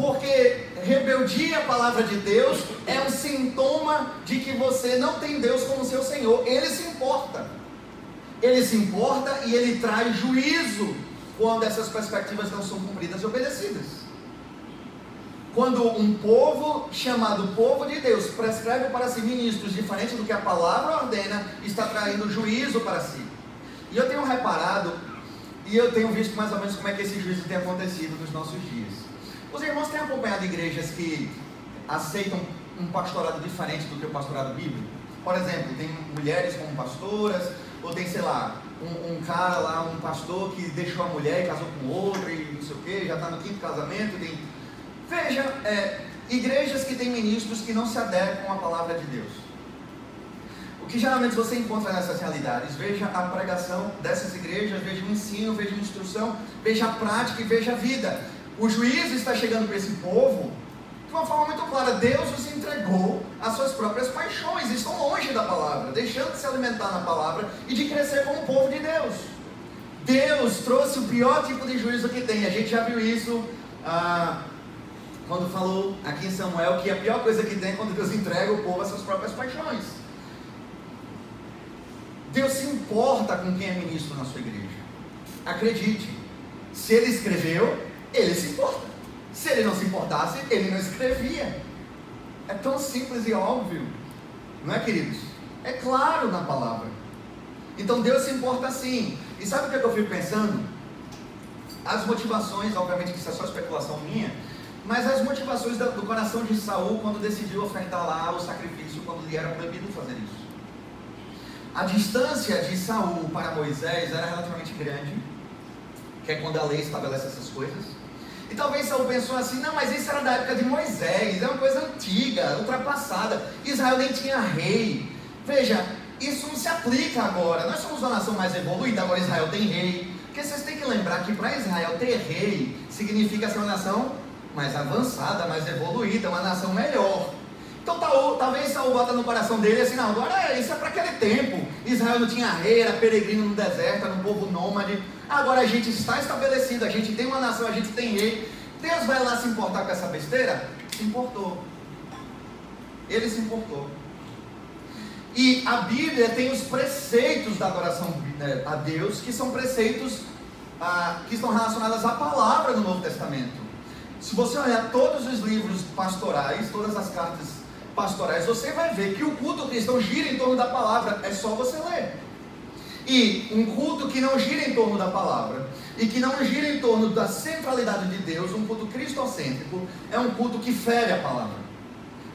Porque rebeldia à palavra de Deus é um sintoma de que você não tem Deus como seu Senhor. Ele se importa. Ele se importa e ele traz juízo quando essas perspectivas não são cumpridas e obedecidas. Quando um povo chamado povo de Deus prescreve para si ministros diferente do que a palavra ordena, está traindo juízo para si. E eu tenho reparado, e eu tenho visto mais ou menos como é que esse juízo tem acontecido nos nossos dias. Os irmãos têm acompanhado igrejas que aceitam um pastorado diferente do que o pastorado bíblico? Por exemplo, tem mulheres como pastoras, ou tem, sei lá, um, um, cara lá, um pastor que deixou a mulher e casou com outra e não sei o que, já está no quinto casamento, tem Veja, é, igrejas que têm ministros que não se adequam à palavra de Deus. O que geralmente você encontra nessas realidades? Veja a pregação dessas igrejas, veja o ensino, veja a instrução, veja a prática e veja a vida. O juízo está chegando para esse povo de uma forma muito clara. Deus os entregou às suas próprias paixões, estão longe da palavra, deixando de se alimentar na palavra e de crescer como povo de Deus. Deus trouxe o pior tipo de juízo que tem. A gente já viu isso ah, quando falou aqui em Samuel que a pior coisa que tem é quando Deus entrega o povo às suas próprias paixões. Deus se importa com quem é ministro na sua igreja. Acredite, se ele escreveu, ele se importa. Se ele não se importasse, ele não escrevia. É tão simples e óbvio, não é, queridos? É claro na palavra. Então Deus se importa sim. E sabe o que, é eu fico pensando? As motivações, obviamente que isso é só especulação minha, mas as motivações do coração de Saul quando decidiu ofertar lá o sacrifício, quando lhe era proibido fazer isso. A distância de Saul para Moisés era relativamente grande, que é quando a lei estabelece essas coisas. E talvez Saul pensou assim, não, mas isso era da época de Moisés, é uma coisa antiga, ultrapassada. Israel nem tinha rei. Veja, isso não se aplica agora. Nós somos uma nação mais evoluída, agora Israel tem rei. Porque vocês têm que lembrar que para Israel ter rei significa ser uma nação mais avançada, mais evoluída, uma nação melhor. Então talvez Saul bota no coração dele assim, não, agora é, isso é para aquele tempo. Israel não tinha rei, era peregrino no deserto, era um povo nômade. Agora a gente está estabelecido, a gente tem uma nação, a gente tem rei. Deus vai lá se importar com essa besteira? Se importou. Ele se importou. E a Bíblia tem os preceitos da adoração né, a Deus, que são preceitos ah, que estão relacionados à palavra do Novo Testamento. Se você olhar todos os livros pastorais, todas as cartas pastorais, você vai ver que o culto cristão gira em torno da palavra, é só você ler. E um culto que não gira em torno da palavra e que não gira em torno da centralidade de Deus, um culto cristocêntrico, é um culto que fere a palavra.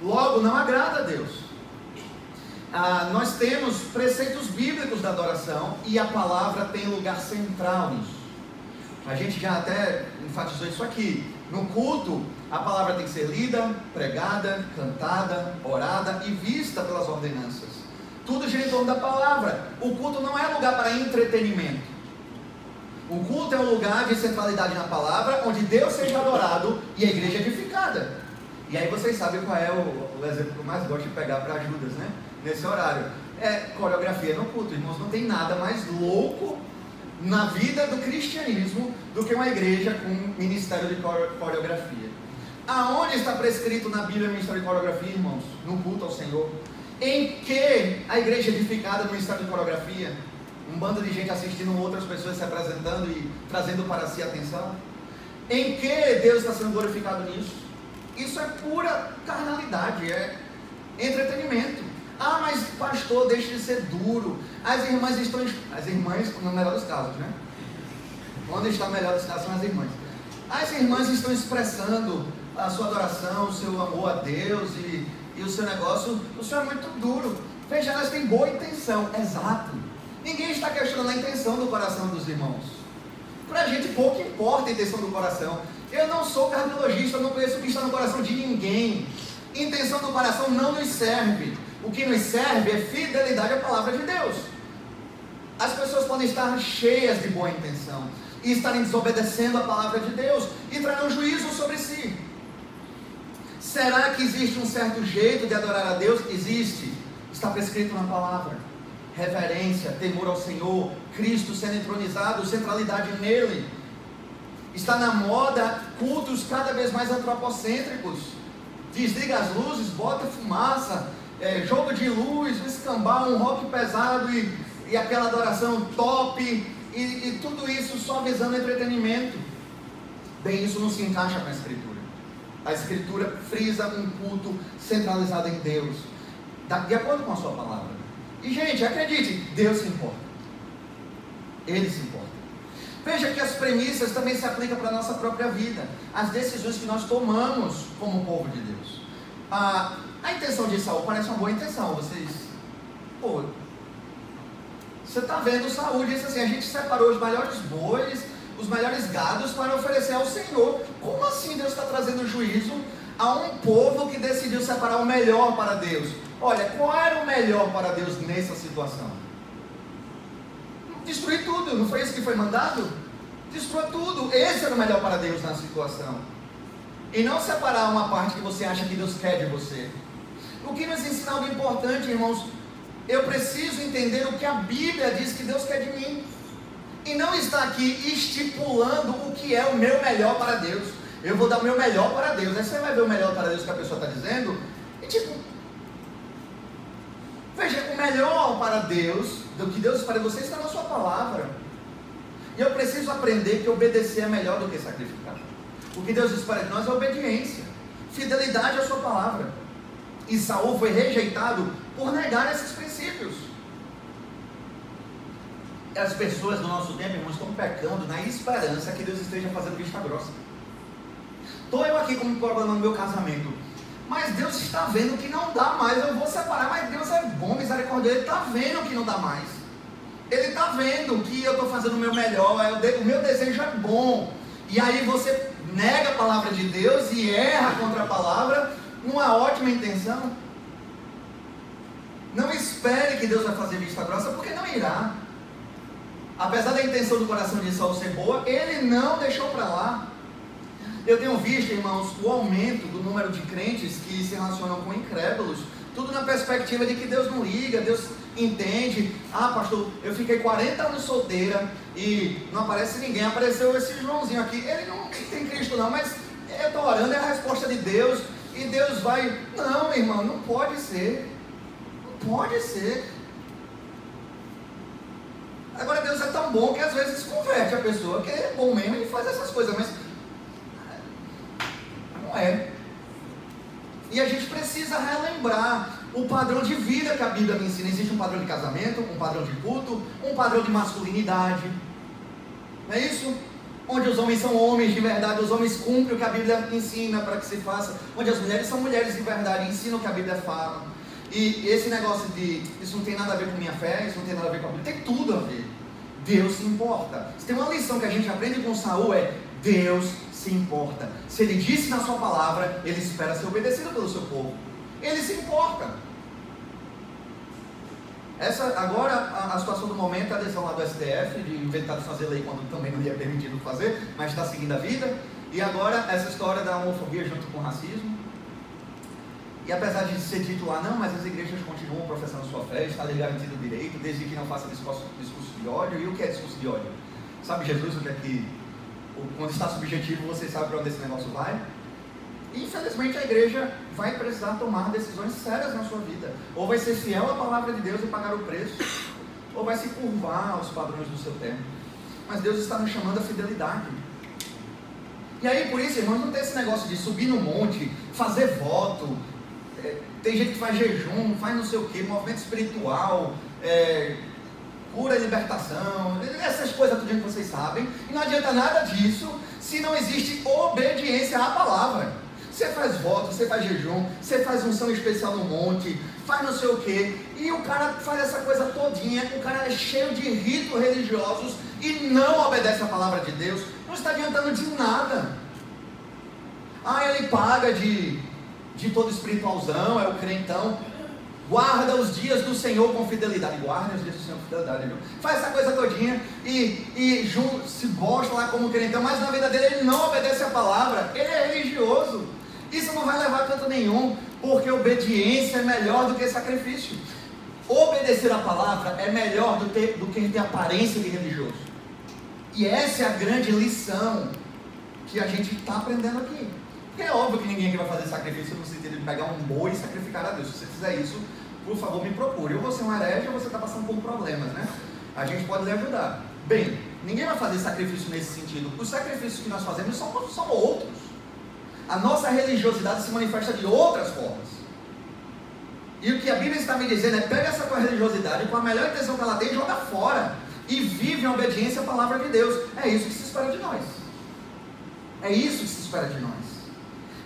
Logo, não agrada a Deus. Ah, nós temos preceitos bíblicos da adoração e a palavra tem lugar central nisso. A gente já até enfatizou isso aqui. No culto, a palavra tem que ser lida, pregada, cantada, orada e vista pelas ordenanças. Tudo gira em torno da palavra. O culto não é lugar para entretenimento. O culto é um lugar de centralidade na palavra, onde Deus seja adorado e a igreja edificada. E aí vocês sabem qual é o, o exemplo que eu mais gosto de pegar para ajudas, né? Nesse horário. É coreografia no culto, irmãos. Não tem nada mais louco na vida do cristianismo do que uma igreja com ministério de coreografia. Aonde está prescrito na Bíblia ministério de coreografia, irmãos? No culto ao Senhor. Em que a igreja é edificada no ministério de coreografia? Um bando de gente assistindo outras pessoas se apresentando e trazendo para si atenção? Em que Deus está sendo glorificado nisso? Isso é pura carnalidade, é entretenimento. Ah, mas pastor, deixe de ser duro. As irmãs estão. As irmãs, no melhor dos casos, né? Onde está melhor dos casos são as irmãs. As irmãs estão expressando a sua adoração, o seu amor a Deus e, e o seu negócio. O senhor é muito duro. Veja, elas têm boa intenção, exato. Ninguém está questionando a intenção do coração dos irmãos. Para a gente pouco importa a intenção do coração. Eu não sou cardiologista, não conheço o que está no coração de ninguém. Intenção do coração não nos serve. O que nos serve é fidelidade à palavra de Deus. As pessoas podem estar cheias de boa intenção e estarem desobedecendo a palavra de Deus e trarão juízo sobre si. Será que existe um certo jeito de adorar a Deus? Existe. Está prescrito na palavra reverência, temor ao Senhor, Cristo sendo entronizado, centralidade nele. Está na moda cultos cada vez mais antropocêntricos. Desliga as luzes, bota fumaça, é, jogo de luz, escambau, um rock pesado e, e aquela adoração top, e, e tudo isso só visando entretenimento. Bem, isso não se encaixa com a Escritura. A Escritura frisa um culto centralizado em Deus, de acordo com a sua palavra. E, gente, acredite, Deus se importa. Ele se importa. Veja que as premissas também se aplicam para a nossa própria vida. As decisões que nós tomamos como povo de Deus. A, a intenção de Saul parece uma boa intenção. Vocês. Pô. Você está vendo Saul disse assim: a gente separou os melhores bois, os melhores gados para oferecer ao Senhor. Como assim Deus está trazendo juízo a um povo que decidiu separar o melhor para Deus? Olha, qual era o melhor para Deus nessa situação? Destruir tudo, não foi isso que foi mandado? Destrua tudo. Esse era o melhor para Deus na situação. E não separar uma parte que você acha que Deus quer de você. O que nos ensina algo importante, irmãos? Eu preciso entender o que a Bíblia diz que Deus quer de mim. E não está aqui estipulando o que é o meu melhor para Deus. Eu vou dar o meu melhor para Deus. Aí você vai ver o melhor para Deus que a pessoa está dizendo. E tipo, Veja, o melhor para Deus, do que Deus de você, está na sua palavra. E eu preciso aprender que obedecer é melhor do que sacrificar. O que Deus espera de nós é obediência, fidelidade à sua palavra. E Saul foi rejeitado por negar esses princípios. As pessoas do nosso tempo, irmãos, estão pecando na esperança que Deus esteja fazendo vista grossa. Estou eu aqui com um problema no meu casamento. Mas Deus está vendo que não dá mais, eu vou separar, mas Deus é bom, misericórdia, Ele está vendo que não dá mais. Ele está vendo que eu estou fazendo o meu melhor, o meu desejo é bom. E aí você nega a palavra de Deus e erra contra a palavra, numa ótima intenção. Não espere que Deus vai fazer vista grossa, porque não irá. Apesar da intenção do coração de Saul ser boa, ele não deixou para lá. Eu tenho visto, irmãos, o aumento do número de crentes que se relacionam com incrédulos, tudo na perspectiva de que Deus não liga, Deus entende. Ah, pastor, eu fiquei 40 anos solteira e não aparece ninguém. Apareceu esse Joãozinho aqui. Ele não tem Cristo, não, mas eu estou orando, é a resposta de Deus. E Deus vai. Não, irmão, não pode ser. Não pode ser. Agora Deus é tão bom que às vezes converte a pessoa, que é bom mesmo, ele faz essas coisas, mas é. E a gente precisa relembrar o padrão de vida que a Bíblia me ensina. Existe um padrão de casamento, um padrão de culto, um padrão de masculinidade. Não é isso? Onde os homens são homens de verdade, os homens cumprem o que a Bíblia ensina para que se faça. Onde as mulheres são mulheres de verdade, ensinam o que a Bíblia fala. E esse negócio de isso não tem nada a ver com minha fé, isso não tem nada a ver com a Bíblia, tem tudo a ver. Deus se importa. Se tem uma lição que a gente aprende com Saul é Deus se importa. Se ele disse na sua palavra, ele espera ser obedecido pelo seu povo. Ele se importa. Essa, agora, a, a, situação do momento é a decisão lá do STF de inventar de fazer lei quando também não ia permitido fazer, mas está seguindo a vida. E agora, essa história da homofobia junto com o racismo. E apesar de ser dito lá, não, mas as igrejas continuam professando sua fé, está lhe garantido direito, desde que não faça discurso, discurso de ódio. E o que é discurso de ódio? Sabe Jesus o que é que. Quando está subjetivo, você sabe para onde esse negócio vai? infelizmente a igreja vai precisar tomar decisões sérias na sua vida. Ou vai ser fiel à palavra de Deus e pagar o preço, ou vai se curvar aos padrões do seu tempo. Mas Deus está nos chamando a fidelidade. E aí, por isso, irmãos, não tem esse negócio de subir no monte, fazer voto. É, tem gente que faz jejum, faz não sei o que, movimento espiritual, é, cura libertação, essas coisas tudo que vocês sabem. E não adianta nada disso se não existe obediência à palavra. Você faz voto, você faz jejum, você faz unção especial no monte, faz não sei o quê, e o cara faz essa coisa todinha, o cara é cheio de ritos religiosos e não obedece a palavra de Deus, não está adiantando de nada. Ah, ele paga de, de todo espiritualzão, é o crentão. Guarda os dias do Senhor com fidelidade. Guarda os dias do Senhor com fidelidade, viu? Faz essa coisa todinha e, e se bosta lá como crentão, mas na vida dele ele não obedece a palavra. Ele é religioso. Isso não vai levar a canto nenhum, porque obediência é melhor do que sacrifício. Obedecer a palavra é melhor do, ter, do que ter aparência de religioso. E essa é a grande lição que a gente está aprendendo aqui. Porque é óbvio que ninguém aqui vai fazer sacrifício no sentido de pegar um boi e sacrificar a Deus. Se você fizer isso, por favor, me procure. Ou você é um herege ou você está passando por problemas, né? A gente pode lhe ajudar. Bem, ninguém vai fazer sacrifício nesse sentido. Os sacrifícios que nós fazemos são, são outros. A nossa religiosidade se manifesta de outras formas. E o que a Bíblia está me dizendo é: pega essa tua religiosidade com a melhor intenção que ela tem joga fora. E vive em obediência à palavra de Deus. É isso que se espera de nós. É isso que se espera de nós.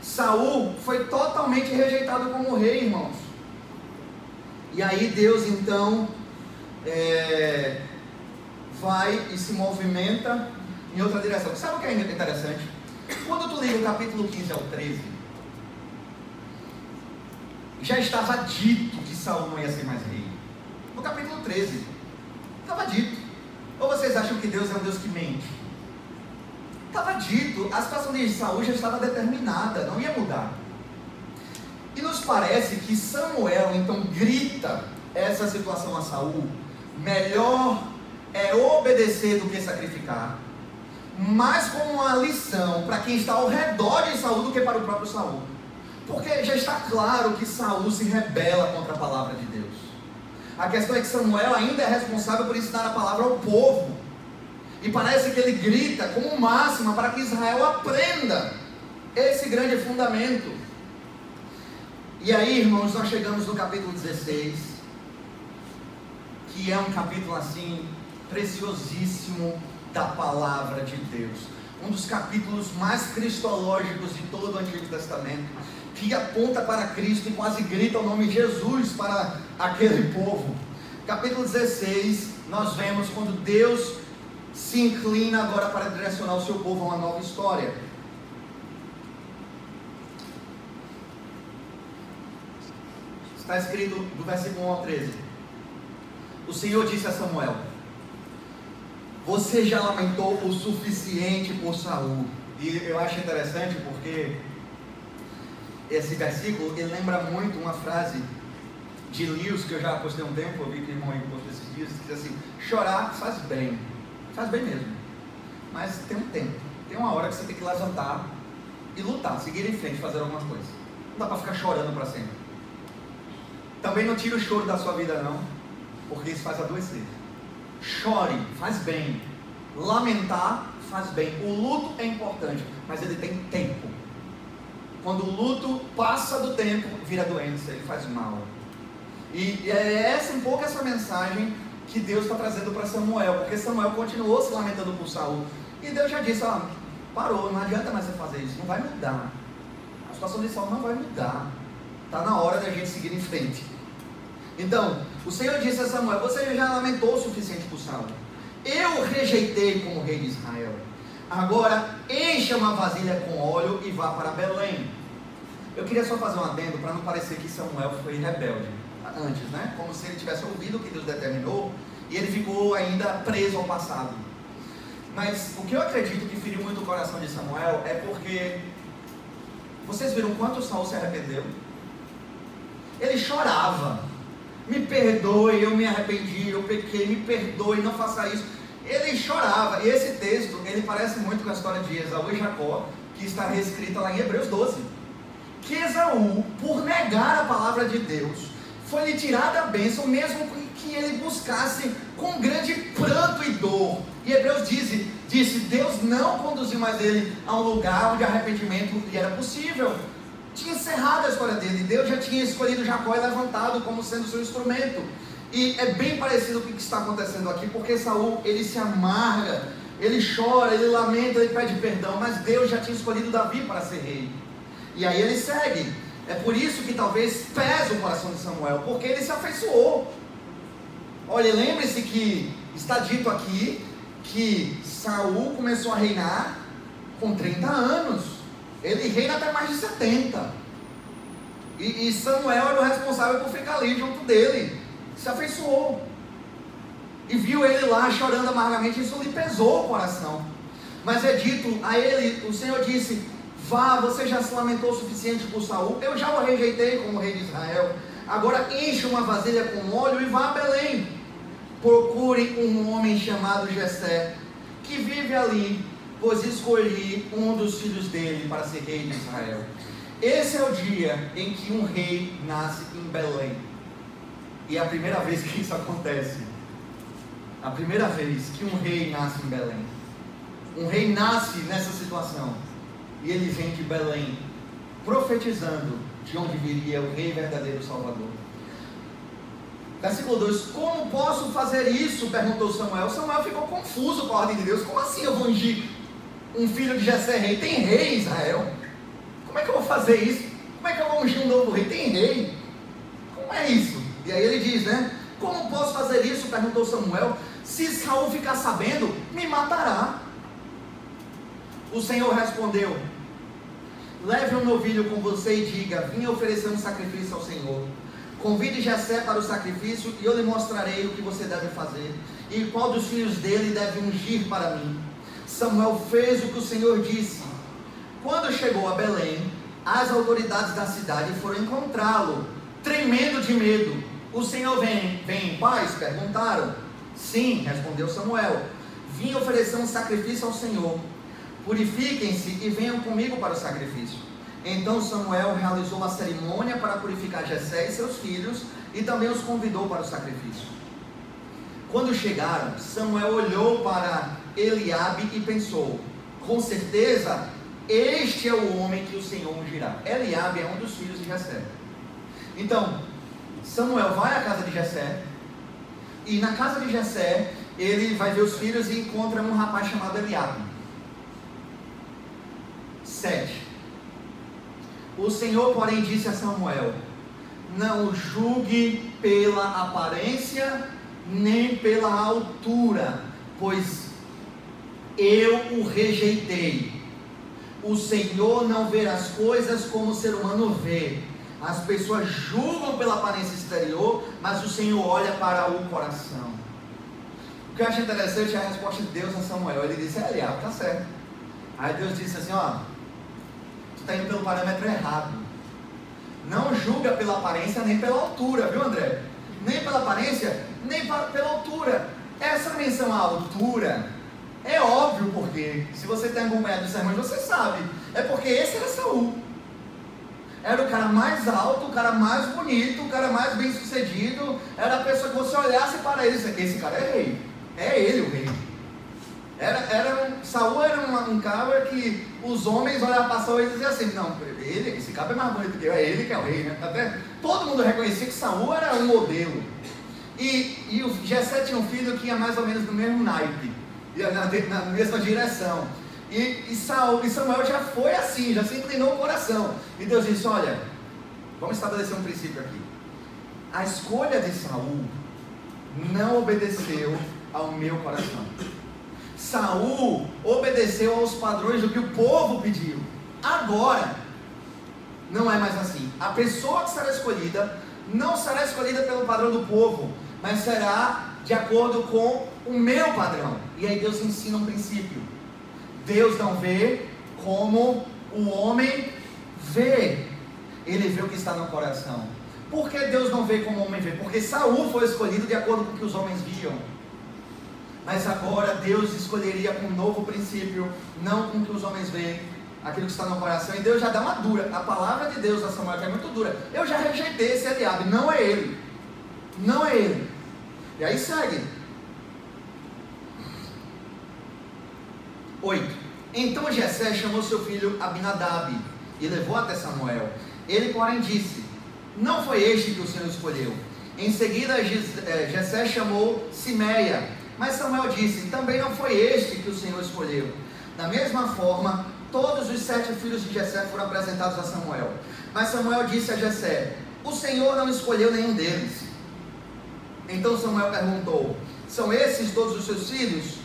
Saul foi totalmente rejeitado como rei, irmãos. E aí Deus então é, vai e se movimenta em outra direção. Sabe o que é interessante? Quando tu liga o capítulo 15 ao 13, já estava dito que Saul não ia ser mais rei. No capítulo 13, estava dito. Ou vocês acham que Deus é um Deus que mente? Estava dito, a situação de Saul já estava determinada, não ia mudar. E nos parece que Samuel então grita essa situação a Saul: melhor é obedecer do que sacrificar mais como uma lição para quem está ao redor de Saul do que para o próprio Saul. Porque já está claro que Saul se rebela contra a palavra de Deus. A questão é que Samuel ainda é responsável por ensinar a palavra ao povo. E parece que ele grita como máxima para que Israel aprenda esse grande fundamento. E aí, irmãos, nós chegamos no capítulo 16, que é um capítulo assim preciosíssimo da palavra de Deus. Um dos capítulos mais cristológicos de todo o Antigo Testamento, que aponta para Cristo e quase grita o nome de Jesus para aquele povo. Capítulo 16, nós vemos quando Deus se inclina agora para direcionar o seu povo a uma nova história. Está escrito do versículo 1 ao 13. O Senhor disse a Samuel: você já lamentou o suficiente por Saul. E eu acho interessante porque esse versículo ele lembra muito uma frase de Lewis que eu já postei um tempo, eu vi que o irmão postou esses dias, que diz assim, chorar faz bem, faz bem mesmo, mas tem um tempo, tem uma hora que você tem que levantar e lutar, seguir em frente, fazer alguma coisa. Não dá para ficar chorando para sempre. Também não tira o choro da sua vida não, porque isso faz adoecer. Chore, faz bem. Lamentar faz bem. O luto é importante, mas ele tem tempo. Quando o luto passa do tempo, vira doença, ele faz mal. E é essa um pouco essa mensagem que Deus está trazendo para Samuel, porque Samuel continuou se lamentando por Saul. E Deus já disse, ó, parou, não adianta mais você fazer isso, não vai mudar. A situação de Saul não vai mudar. Está na hora da gente seguir em frente. Então, o Senhor disse a Samuel, você já lamentou o suficiente por Saul. Eu rejeitei como rei de Israel. Agora encha uma vasilha com óleo e vá para Belém. Eu queria só fazer um adendo para não parecer que Samuel foi rebelde antes, né? Como se ele tivesse ouvido o que Deus determinou e ele ficou ainda preso ao passado. Mas o que eu acredito que feriu muito o coração de Samuel é porque vocês viram quanto Saul se arrependeu? Ele chorava. Me perdoe, eu me arrependi, eu pequei, me perdoe, não faça isso. Ele chorava. E esse texto, ele parece muito com a história de Esaú e Jacó, que está reescrita lá em Hebreus 12. Que Esaú, por negar a palavra de Deus, foi lhe tirada a bênção, mesmo que ele buscasse com grande pranto e dor. E Hebreus diz, disse: Deus não conduziu mais ele a um lugar onde arrependimento lhe era possível. Tinha encerrado a história dele. Deus já tinha escolhido Jacó e levantado como sendo seu instrumento. E é bem parecido com o que está acontecendo aqui, porque Saul ele se amarga, ele chora, ele lamenta, ele pede perdão, mas Deus já tinha escolhido Davi para ser rei. E aí ele segue. É por isso que talvez pese o coração de Samuel, porque ele se afeiçoou. Olha, lembre-se que está dito aqui que Saul começou a reinar com 30 anos. Ele reina até mais de 70. E, e Samuel era o responsável por ficar ali junto dele. Se afeiçoou. E viu ele lá chorando amargamente. Isso lhe pesou o coração. Mas é dito a ele, o Senhor disse: Vá, você já se lamentou o suficiente por Saul. Eu já o rejeitei como rei de Israel. Agora enche uma vasilha com óleo e vá a Belém. Procure um homem chamado Jessé, que vive ali, pois escolhi um dos filhos dele para ser rei de Israel. Esse é o dia em que um rei nasce em Belém. E é a primeira vez que isso acontece. A primeira vez que um rei nasce em Belém. Um rei nasce nessa situação e ele vem de Belém, profetizando de onde viria o Rei verdadeiro Salvador. Versículo 2: Como posso fazer isso? perguntou Samuel. Samuel ficou confuso com a ordem de Deus. Como assim eu vou ungir um filho de Jessé rei? Tem rei em Israel? Como é que eu vou fazer isso? Como é que eu vou ungir um novo rei? Tem rei? Como é isso? E aí ele diz, né? Como posso fazer isso? perguntou Samuel. Se Saul ficar sabendo, me matará. O Senhor respondeu: Leve um novilho com você e diga: Vim oferecer um sacrifício ao Senhor. Convide Jessé para o sacrifício e eu lhe mostrarei o que você deve fazer e qual dos filhos dele deve ungir para mim. Samuel fez o que o Senhor disse. Quando chegou a Belém, as autoridades da cidade foram encontrá-lo, tremendo de medo. O Senhor vem, vem em paz? Perguntaram. Sim, respondeu Samuel. Vim oferecer um sacrifício ao Senhor. Purifiquem-se e venham comigo para o sacrifício. Então Samuel realizou a cerimônia para purificar Jessé e seus filhos e também os convidou para o sacrifício. Quando chegaram, Samuel olhou para Eliabe e pensou: com certeza este é o homem que o Senhor ungirá. Eliabe é um dos filhos de Jessé. Então, Samuel vai à casa de Jessé e na casa de Jessé ele vai ver os filhos e encontra um rapaz chamado Eliabe. 7. O Senhor, porém, disse a Samuel: Não julgue pela aparência, nem pela altura, pois eu o rejeitei. O Senhor não vê as coisas como o ser humano vê. As pessoas julgam pela aparência exterior, mas o Senhor olha para o coração. O que eu acho interessante é a resposta de Deus a Samuel. Ele disse: É, Eliab, tá certo. Aí Deus disse assim: Ó, está indo pelo parâmetro errado. Não julga pela aparência nem pela altura, viu André? Nem pela aparência, nem pela altura. Essa menção à altura é óbvio porque, se você tem acompanhado os sermões, você sabe. É porque esse era Saul. Era o cara mais alto, o cara mais bonito, o cara mais bem sucedido. Era a pessoa que você olhasse para ele e esse cara é rei. É ele o rei. Era, era, Saul era uma, um cabra que os homens olhavam para Saul e diziam assim, não, ele, esse cabra é mais bonito que eu, é ele que é o rei, né? Até todo mundo reconhecia que Saul era um modelo. E, e o Jessé tinha um filho que ia mais ou menos no mesmo naipe, ia na, na mesma direção. E, e, Saul, e Samuel já foi assim, já se inclinou o coração. E Deus disse: Olha, vamos estabelecer um princípio aqui. A escolha de Saul não obedeceu ao meu coração. Saul obedeceu aos padrões do que o povo pediu. Agora, não é mais assim. A pessoa que será escolhida não será escolhida pelo padrão do povo, mas será de acordo com o meu padrão. E aí Deus ensina um princípio. Deus não vê como o homem vê. Ele vê o que está no coração. Por que Deus não vê como o homem vê? Porque Saul foi escolhido de acordo com o que os homens viam. Mas agora Deus escolheria com um novo princípio, não com que os homens veem, aquilo que está no coração. E Deus já dá uma dura. A palavra de Deus a Samuel é muito dura. Eu já rejeitei esse aliado. Não é ele. Não é ele. E aí segue. 8. Então Jessé chamou seu filho Abinadab e levou até Samuel. Ele, porém, disse: Não foi este que o Senhor escolheu. Em seguida, eh, Jessé chamou Simeia mas Samuel disse: Também não foi este que o Senhor escolheu. Da mesma forma, todos os sete filhos de Jessé foram apresentados a Samuel. Mas Samuel disse a Jessé: O Senhor não escolheu nenhum deles. Então Samuel perguntou: São esses todos os seus filhos?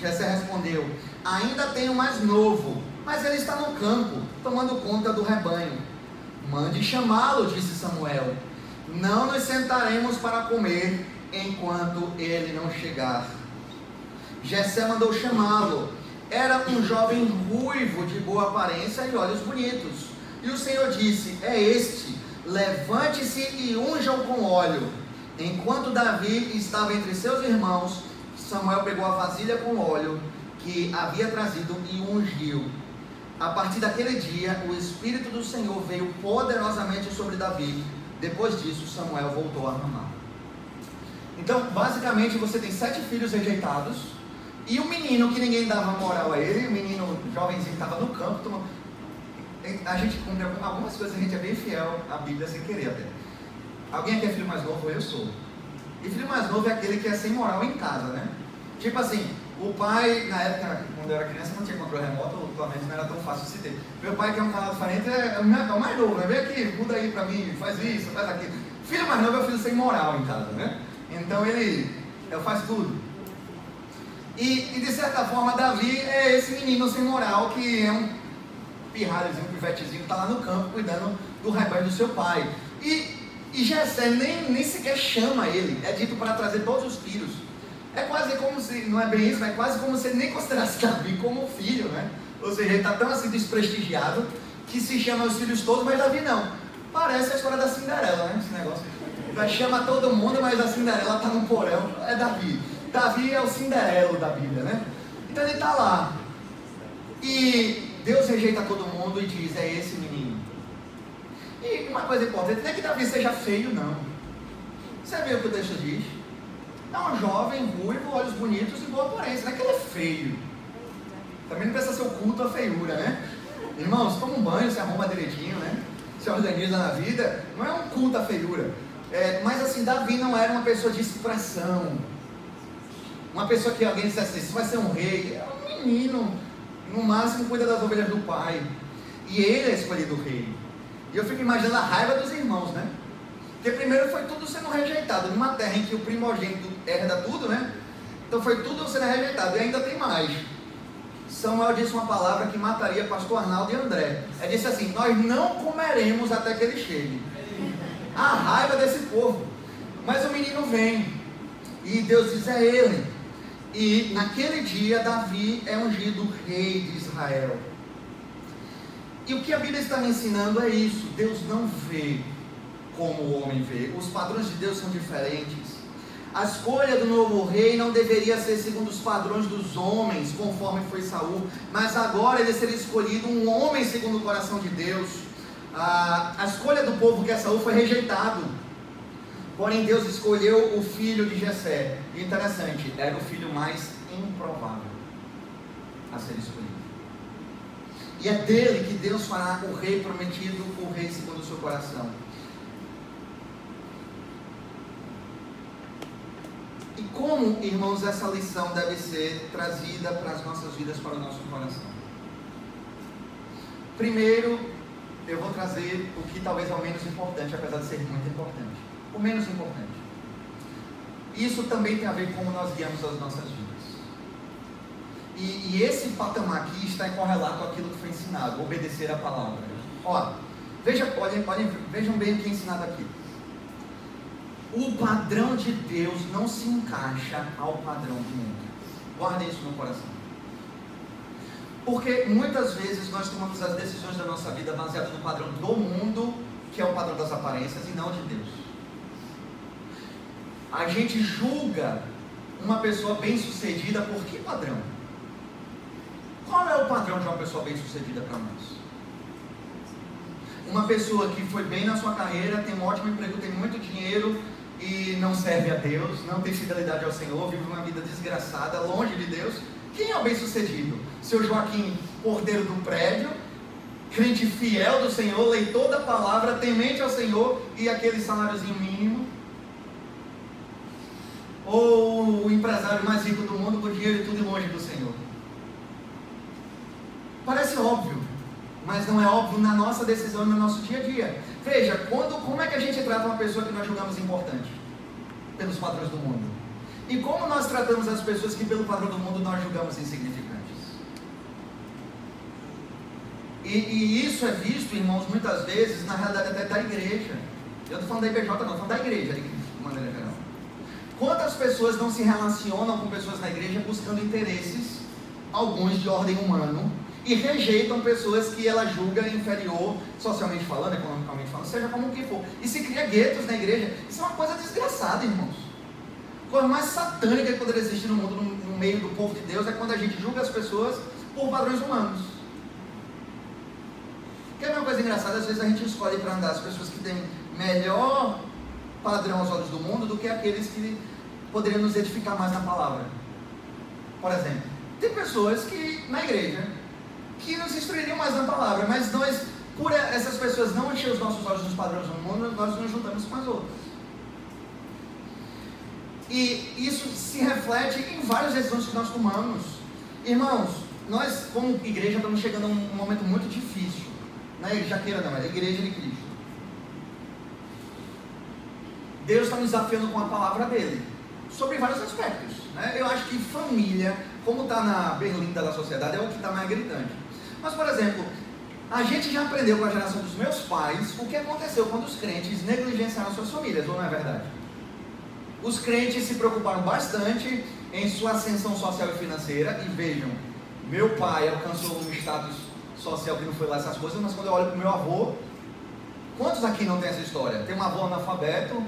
Jessé respondeu: Ainda tenho mais novo, mas ele está no campo, tomando conta do rebanho. Mande chamá-lo, disse Samuel. Não nos sentaremos para comer enquanto ele não chegar. Jessé mandou chamá-lo. Era um jovem ruivo de boa aparência e olhos bonitos. E o Senhor disse: É este, levante-se e unjam com óleo. Enquanto Davi estava entre seus irmãos, Samuel pegou a vasilha com óleo que havia trazido e ungiu. A partir daquele dia, o Espírito do Senhor veio poderosamente sobre Davi. Depois disso, Samuel voltou a Ramá. Então, basicamente, você tem sete filhos rejeitados e o menino que ninguém dava moral a ele, o menino jovenzinho que estava no campo, tomou... a gente cumpre algumas coisas, a gente é bem fiel à Bíblia sem querer até. Alguém aqui é filho mais novo? Eu sou. E filho mais novo é aquele que é sem moral em casa, né? Tipo assim, o pai, na época, quando eu era criança, não tinha controle remoto, atualmente não era tão fácil de se ter. Meu pai, que é um canal diferente, é, é o mais novo, né? Vem aqui, muda aí pra mim, faz isso, faz aquilo. Filho mais novo é o filho sem moral em casa, né? Então ele, ele faz tudo. E, e, de certa forma, Davi é esse menino sem moral que é um pirralhozinho, um pivetezinho, está lá no campo cuidando do rebanho do seu pai. E, e Jessé nem, nem sequer chama ele, é dito para trazer todos os filhos. É quase como se, não é bem isso, mas é quase como se ele nem considerasse [laughs] Davi como filho, né? Ou seja, ele está tão assim desprestigiado que se chama os filhos todos, mas Davi não. Parece a história da Cinderela, né? Esse negócio. Chama todo mundo, mas a Cinderela está no porão. É Davi. Davi é o Cinderelo da Bíblia, né? Então ele está lá. E Deus rejeita todo mundo e diz: é esse menino. E uma coisa importante não é que Davi seja feio, não. Você vê o que o texto diz? É um jovem, ruivo, olhos bonitos e boa aparência. Não é que ele é feio. Também não precisa ser oculto a feiura, né? Irmãos, toma um banho, se arruma direitinho, né? Se organiza na vida. Não é um culto à feiura. É, mas assim, Davi não era uma pessoa de expressão uma pessoa que alguém dissesse assim, vai ser um rei, é um menino, no máximo cuida das ovelhas do pai. E ele é escolhido rei. E eu fico imaginando a raiva dos irmãos, né? Porque primeiro foi tudo sendo rejeitado, numa terra em que o primogênito herda tudo, né? Então foi tudo sendo rejeitado, e ainda tem mais. Samuel disse uma palavra que mataria pastor Arnaldo e André. Ele disse assim: Nós não comeremos até que ele chegue. A raiva desse povo. Mas o menino vem. E Deus diz: É ele. E naquele dia, Davi é ungido rei de Israel. E o que a Bíblia está me ensinando é isso: Deus não vê como o homem vê. Os padrões de Deus são diferentes. A escolha do novo rei não deveria ser segundo os padrões dos homens, conforme foi Saul, mas agora ele seria escolhido um homem segundo o coração de Deus. A, a escolha do povo que é Saul foi rejeitado. Porém, Deus escolheu o filho de Jessé. E interessante, era o filho mais improvável a ser escolhido. E é dele que Deus fará o rei prometido, o rei segundo o seu coração. E como, irmãos, essa lição deve ser trazida para as nossas vidas, para o nosso coração? Primeiro, eu vou trazer o que talvez é o menos importante, apesar de ser muito importante. O menos importante. Isso também tem a ver com como nós guiamos as nossas vidas. E, e esse patamar aqui está em correlato aquilo que foi ensinado, obedecer a palavra. Ó, veja, olhem, olhem, vejam bem o que é ensinado aqui. O padrão de Deus não se encaixa ao padrão do mundo. Guardem isso no coração. Porque muitas vezes nós tomamos as decisões da nossa vida baseadas no padrão do mundo, que é o padrão das aparências, e não de Deus. A gente julga uma pessoa bem-sucedida por que padrão? Qual é o padrão de uma pessoa bem-sucedida para nós? Uma pessoa que foi bem na sua carreira, tem um ótimo emprego, tem muito dinheiro e não serve a Deus, não tem fidelidade ao Senhor, vive uma vida desgraçada, longe de Deus. Quem é o bem-sucedido? Seu Joaquim, porteiro do prédio, crente fiel do Senhor, leitor da palavra, temente ao Senhor e aquele saláriozinho mínimo? Ou o empresário mais rico do mundo com dinheiro tudo longe do Senhor? Parece óbvio, mas não é óbvio na nossa decisão no nosso dia a dia. Veja, quando, como é que a gente trata uma pessoa que nós julgamos importante? Pelos padrões do mundo. E como nós tratamos as pessoas que, pelo padrão do mundo, nós julgamos insignificantes? E, e isso é visto, irmãos, muitas vezes, na realidade até da igreja. Eu não estou falando da IBJ, não, estou falando da igreja, de maneira geral. Quantas pessoas não se relacionam com pessoas na igreja buscando interesses, alguns de ordem humano, e rejeitam pessoas que ela julga inferior, socialmente falando, economicamente falando, seja como que for. E se cria guetos na igreja. Isso é uma coisa desgraçada, irmãos. A coisa mais satânica que poderia existir no mundo, no, meio do povo de Deus, é quando a gente julga as pessoas por padrões humanos. Que é uma coisa engraçada, às vezes a gente escolhe para andar as pessoas que têm melhor padrão aos olhos do mundo do que aqueles que poderiam nos edificar mais na palavra. Por exemplo, tem pessoas que na igreja que nos instruiriam mais na palavra, mas nós, por essas pessoas não encher os nossos olhos nos padrões do mundo, nós nos juntamos com as outras. E isso se reflete em várias decisões que nós tomamos. Irmãos, nós como igreja estamos chegando a um momento muito difícil. Não é jaqueira não, é a igreja de Cristo. Deus está nos desafiando com a palavra dele. Sobre vários aspectos. Né? Eu acho que família, como está na berlinda da sociedade, é o que está mais gritante. Mas, por exemplo, a gente já aprendeu com a geração dos meus pais o que aconteceu quando os crentes negligenciaram suas famílias, ou não é verdade? Os crentes se preocuparam bastante em sua ascensão social e financeira, e vejam, meu pai alcançou um status social que não foi lá essas coisas, mas quando eu olho para o meu avô, quantos aqui não tem essa história? Tem um avô analfabeto,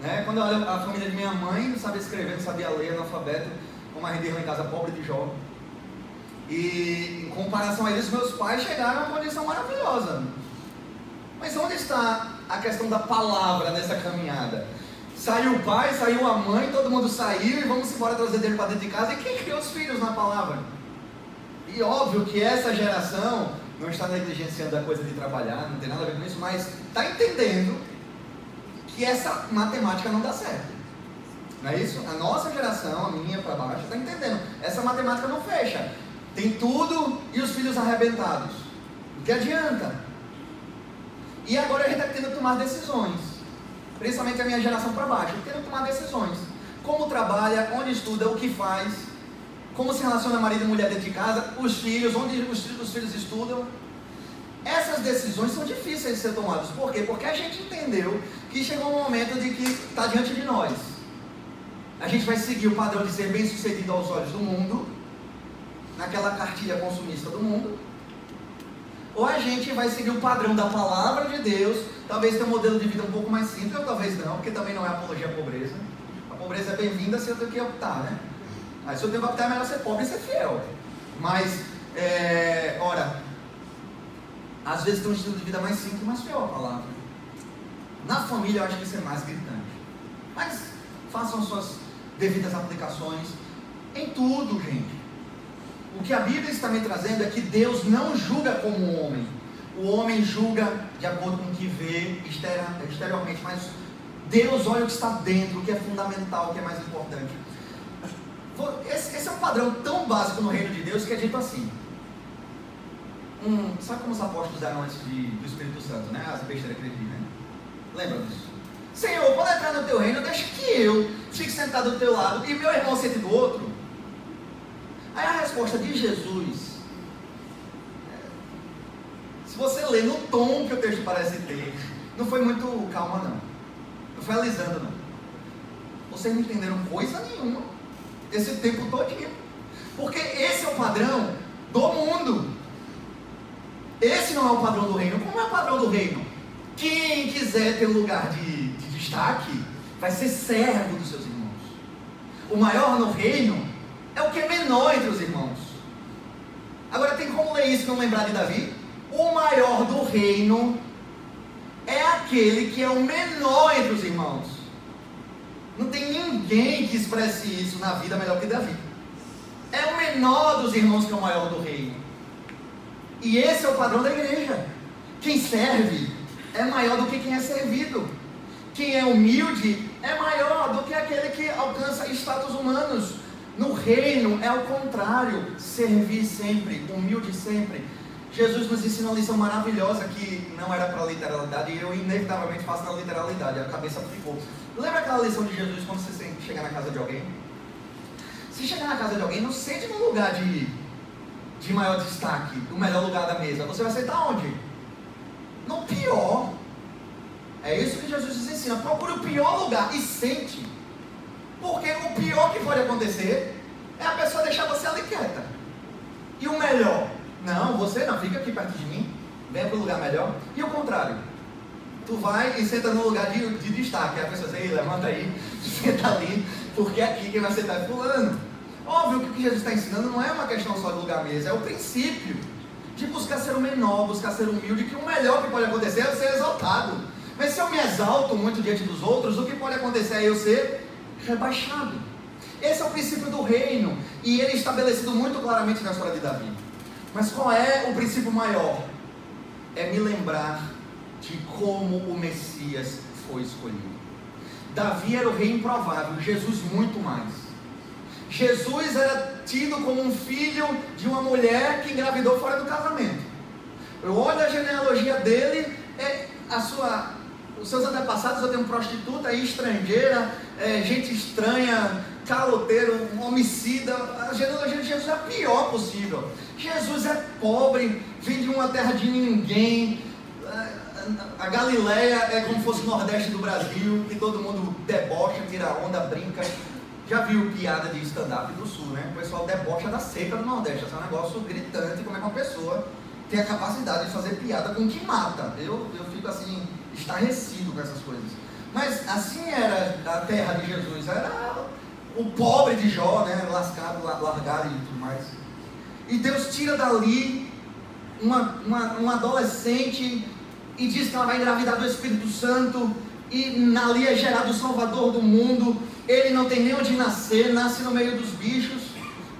né? quando eu olho a família de minha mãe, não sabia escrever, não sabia ler, analfabeto, como a renderam em casa pobre de jovem. E em comparação a eles, meus pais chegaram a uma condição maravilhosa. Mas onde está a questão da palavra nessa caminhada? Saiu o pai, saiu a mãe, todo mundo saiu e vamos embora trazer dele para dentro de casa. E quem criou os filhos na palavra? E óbvio que essa geração não está negligenciando a coisa de trabalhar, não tem nada a ver com isso, mas está entendendo que essa matemática não dá certo. Não é isso? A nossa geração, a minha para baixo, está entendendo. Essa matemática não fecha. Tem tudo e os filhos arrebentados. O que adianta? E agora a gente está tendo que tomar decisões. Principalmente a minha geração para baixo. Tendo que tomar decisões. Como trabalha, onde estuda, o que faz. Como se relaciona marido e mulher dentro de casa. Os filhos, onde os, os filhos estudam. Essas decisões são difíceis de ser tomadas. Por quê? Porque a gente entendeu que chegou um momento de que está diante de nós. A gente vai seguir o padrão de ser bem sucedido aos olhos do mundo naquela cartilha consumista do mundo, ou a gente vai seguir o padrão da palavra de Deus, talvez tenha um modelo de vida um pouco mais simples, ou talvez não, porque também não é apologia à pobreza. A pobreza é bem-vinda se eu tenho que optar, né? Aí se eu tenho que optar é melhor ser pobre e ser fiel. Mas, é, ora, às vezes tem um estilo de vida mais simples, mais fiel à palavra. Na família eu acho que isso é mais gritante. Mas façam suas devidas aplicações em tudo, gente. O que a Bíblia está me trazendo é que Deus não julga como o homem. O homem julga de acordo com o que vê exteriormente, mas Deus olha o que está dentro, o que é fundamental, o que é mais importante. Esse, é um padrão tão básico no reino de Deus que é dito assim. Sabe como os apóstolos eram antes de, do Espírito Santo, né? As besteiras que? Lembra disso? Senhor, pode entrar no teu reino, deixa que eu fique sentado do teu lado e meu irmão sente do outro. Aí a resposta de Jesus, é, se você ler no tom que o texto parece ter, não foi muito calma não. Não foi alisando não. Vocês não entenderam coisa nenhuma esse tempo todinho. Porque esse é o padrão do mundo. Esse não é o padrão do reino. Como é o padrão do reino? Quiser ter um lugar de, de destaque vai ser servo dos seus irmãos. O maior no reino é o que é menor entre os irmãos. Agora tem como ler isso e não lembrar de Davi? O maior do reino é aquele que é o menor entre os irmãos. Não tem ninguém que expresse isso na vida melhor que Davi. É o menor dos irmãos que é o maior do reino. E esse é o padrão da igreja. Quem serve é maior do que quem é servido. Quem é humilde é maior do que aquele que alcança status humanos. No reino é o contrário, servir sempre, humilde sempre. Jesus nos ensina uma lição maravilhosa que não era para literalidade e eu inevitavelmente faço na literalidade, a cabeça ficou. Lembra aquela lição de Jesus quando você chega na casa de alguém? Se chegar na casa de alguém, não sente no lugar de, de maior destaque, no melhor lugar da mesa. Você vai sentar onde? No pior. É isso que Jesus nos ensina. Procure o pior lugar e sente. Porque o pior que pode acontecer é a pessoa deixar você ali quieta. E o melhor? Não, você não, fica aqui perto de mim. Venha para o lugar melhor. E o contrário? Tu vai e senta no lugar de, de destaque. A pessoa diz, levanta aí, [laughs] senta ali, porque aqui quem vai sentar é fulano. Óbvio que o que Jesus está ensinando não é uma questão só de lugar mesmo, é o princípio de buscar ser o menor, buscar ser humilde, que o melhor que pode acontecer é eu ser exaltado. Mas se eu me exalto muito diante dos outros, o que pode acontecer é eu ser rebaixado. Esse é o princípio do reino, e ele é estabelecido muito claramente na história de Davi. Mas qual é o princípio maior? É me lembrar de como o Messias foi escolhido. Davi era o rei improvável, Jesus muito mais. Jesus era tido como um filho de uma mulher que engravidou fora do casamento. Eu olho a genealogia dele, é a sua os seus antepassados, eu tenho prostituta estrangeira, é, gente estranha, caloteiro, um homicida. A genealogia de Jesus é a pior possível. Jesus é pobre, vem de uma terra de ninguém. A Galileia é como se fosse o Nordeste do Brasil, que todo mundo debocha, tira onda, brinca. Já viu piada de stand-up do Sul, né? O pessoal debocha da seca do Nordeste. Isso é um negócio gritante, como é que uma pessoa tem a capacidade de fazer piada com o que mata. Eu, eu fico assim, estarrecido com essas coisas. Mas assim era a terra de Jesus, era o pobre de Jó, né, lascado, largado e tudo mais. E Deus tira dali uma, uma, uma adolescente e diz que ela vai engravidar do Espírito Santo e ali é gerado o Salvador do mundo. Ele não tem nem onde nascer, nasce no meio dos bichos,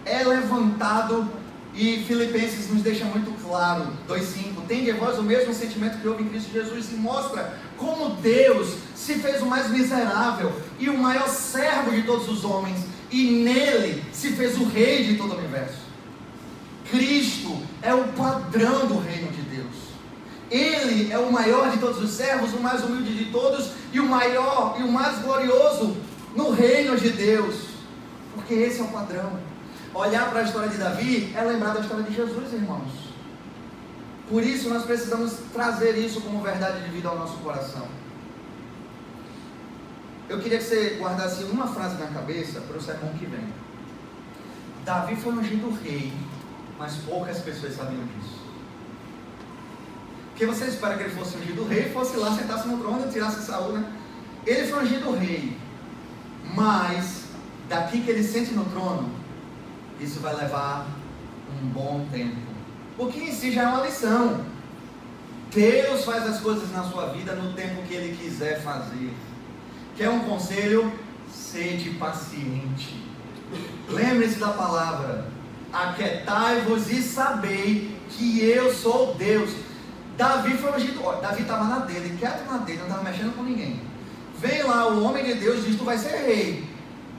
é levantado e Filipenses nos deixa muito claro, 2,5, tem de vós o mesmo sentimento que houve em Cristo Jesus e mostra como Deus se fez o mais miserável e o maior servo de todos os homens, e nele se fez o rei de todo o universo. Cristo é o padrão do reino de Deus. Ele é o maior de todos os servos, o mais humilde de todos e o maior e o mais glorioso no reino de Deus. Porque esse é o padrão. Olhar para a história de Davi é lembrar da história de Jesus, irmãos. Por isso nós precisamos trazer isso como verdade de vida ao nosso coração. Eu queria que você guardasse uma frase na cabeça para o sermão que vem. Davi foi ungido rei, mas poucas pessoas sabiam disso. Porque você espera que ele fosse ungido rei, fosse lá, sentasse no trono e tirasse Saúl, né? Ele foi ungido rei, mas daqui que ele sente no trono, isso vai levar um bom tempo. O que em si já é uma lição. Deus faz as coisas na sua vida no tempo que Ele quiser fazer. Quer um conselho? Sede paciente. Lembre-se da palavra. aquietai-vos e sabei que eu sou Deus. Davi foi ungido, Davi estava na dele, quieto na dele, não estava mexendo com ninguém. Vem lá o homem de Deus diz: Tu vai ser rei.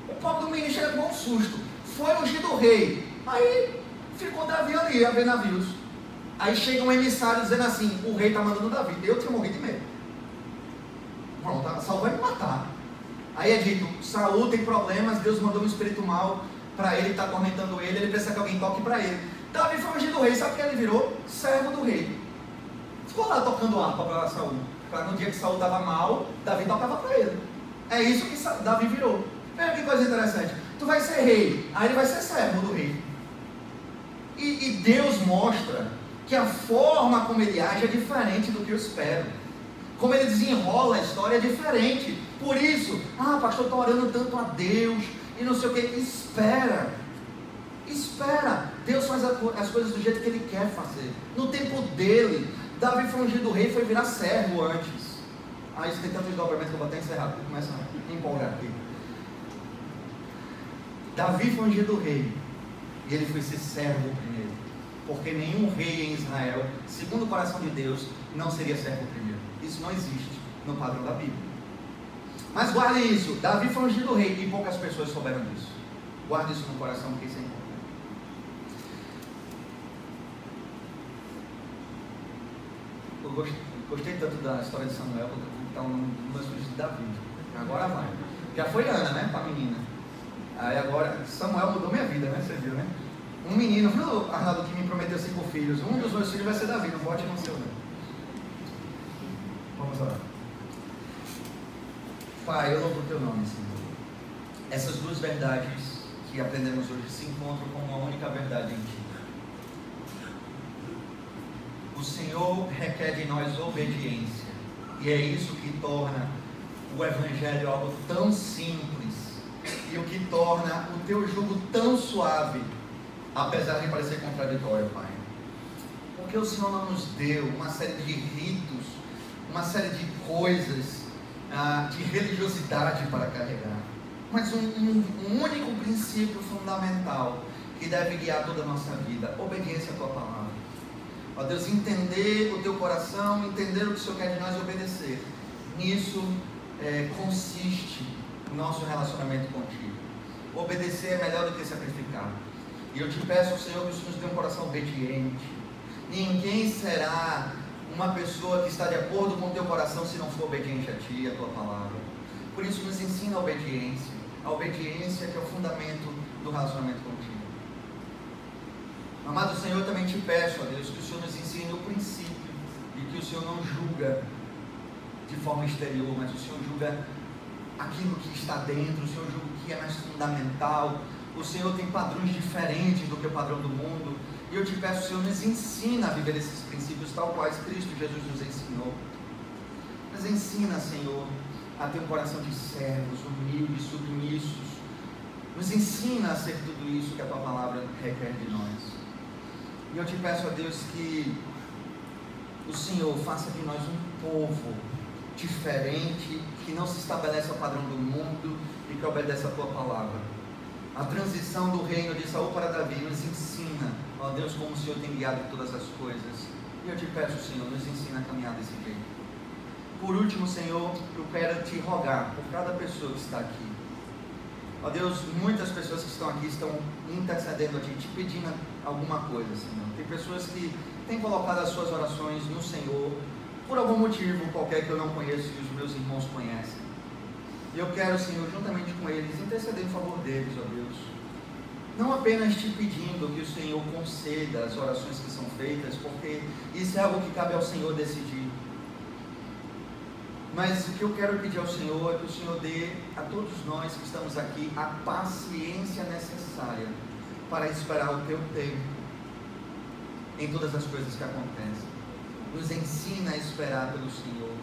O pobre do menino chega com um susto. Foi ungido rei. Aí ficou Davi ali a ver navios. Aí chega um emissário dizendo assim: O rei está mandando Davi. Eu tinha morrido de medo. Pronto, Saul vai me matar. Aí é dito: Saul tem problemas, Deus mandou um espírito mal para ele, está atormentando ele, ele precisa que alguém toque para ele. Davi foi ungido rei, sabe o que ele virou? Servo do rei. Ficou lá tocando harpa para Saul. Para no dia que Saul estava mal, Davi tocava para ele. É isso que Davi virou. Veja que coisa interessante. Tu vai ser rei, aí ele vai ser servo do rei. E, e Deus mostra que a forma como ele age é diferente do que eu espero. Como ele desenrola a história é diferente. Por isso, ah, pastor, estou orando tanto a Deus e não sei o que. Espera. Espera. Deus faz as coisas do jeito que ele quer fazer. No tempo dele. Davi foi ungido rei foi virar servo antes. Ah, isso tem tanto desdobramento que eu vou até encerrar. Começa a empolgar aqui. Davi foi ungido rei. E ele foi ser servo primeiro. Porque nenhum rei em Israel, segundo o coração de Deus, não seria servo primeiro. Isso não existe no padrão da Bíblia. Mas guarde isso: Davi foi ungido rei e poucas pessoas souberam disso. Guarde isso no coração, porque isso é importante. Gostei, tanto da história de Samuel, porque eu vou botar o nome dos meus filhos de Davi. Agora vai. Já foi Ana, né? Para a menina. Aí agora, Samuel mudou minha vida, né? Você viu, né? Um menino, viu, Arnaldo, que me prometeu cinco filhos? Um dos meus filhos vai ser Davi, não pode não ser o meu. Vamos lá. Pai, eu louvo o teu nome, Senhor. Essas duas verdades que aprendemos hoje se encontram com uma única verdade em ti. O Senhor requer de nós obediência. E é isso que torna o Evangelho algo tão simples e o que torna o teu jugo tão suave, apesar de parecer contraditório, Pai. Porque o Senhor não nos deu uma série de ritos, uma série de coisas, ah, de religiosidade para carregar, mas um, um, um único princípio fundamental que deve guiar toda a nossa vida: obediência à tua palavra. Ó Deus, entender o teu coração, entender o que o Senhor quer de nós e obedecer. Nisso é, consiste o nosso relacionamento contigo. Obedecer é melhor do que sacrificar. E eu te peço, Senhor, que o Senhor nos dê um coração obediente. Ninguém será uma pessoa que está de acordo com o teu coração se não for obediente a ti e a tua palavra. Por isso, nos ensina a obediência. A obediência que é o fundamento do relacionamento contigo. Amado Senhor, também te peço, ó Deus, que o Senhor nos ensine o princípio e que o Senhor não julga de forma exterior, mas o Senhor julga aquilo que está dentro, o Senhor julga o que é mais fundamental. O Senhor tem padrões diferentes do que o padrão do mundo. E eu te peço, Senhor, nos ensina a viver esses princípios tal quais Cristo Jesus nos ensinou. Nos ensina, Senhor, a ter um coração de servos, humildes, submissos. Nos ensina a ser tudo isso que a tua palavra requer de nós. E eu te peço a Deus que o Senhor faça de nós um povo diferente, que não se estabelece ao padrão do mundo e que obedece a tua palavra. A transição do reino de Saul para Davi nos ensina, ó Deus, como o Senhor tem guiado todas as coisas. E eu te peço, Senhor, nos ensina a caminhar desse jeito. Por último, Senhor, eu quero te rogar por cada pessoa que está aqui. Ó Deus, muitas pessoas que estão aqui estão intercedendo a Ti, te pedindo alguma coisa, Senhor. Tem pessoas que têm colocado as suas orações no Senhor, por algum motivo qualquer que eu não conheço e os meus irmãos conhecem. E eu quero, Senhor, juntamente com eles, interceder em favor deles, ó Deus. Não apenas te pedindo que o Senhor conceda as orações que são feitas, porque isso é algo que cabe ao Senhor decidir. Mas o que eu quero pedir ao Senhor é que o Senhor dê a todos nós que estamos aqui a paciência necessária para esperar o teu tempo em todas as coisas que acontecem. Nos ensina a esperar pelo Senhor.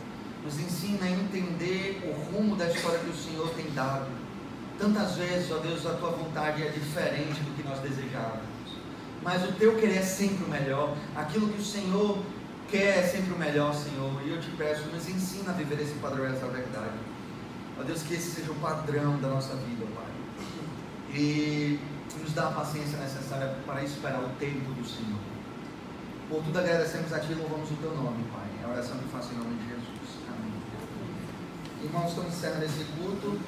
Nos ensina a entender o rumo da história que o Senhor tem dado. Tantas vezes, ó Deus, a tua vontade é diferente do que nós desejávamos. Mas o teu querer é sempre o melhor. Aquilo que o Senhor quer é sempre o melhor, Senhor. E eu te peço, nos ensina a viver esse padrão, essa verdade. Ó Deus, que esse seja o padrão da nossa vida, Pai. E nos dá a paciência necessária para esperar o tempo do Senhor. Por tudo agradecemos a Ti e louvamos o Teu nome, Pai. É a oração que faço em nome de Jesus. Amém. Irmãos, estamos encerrando esse culto.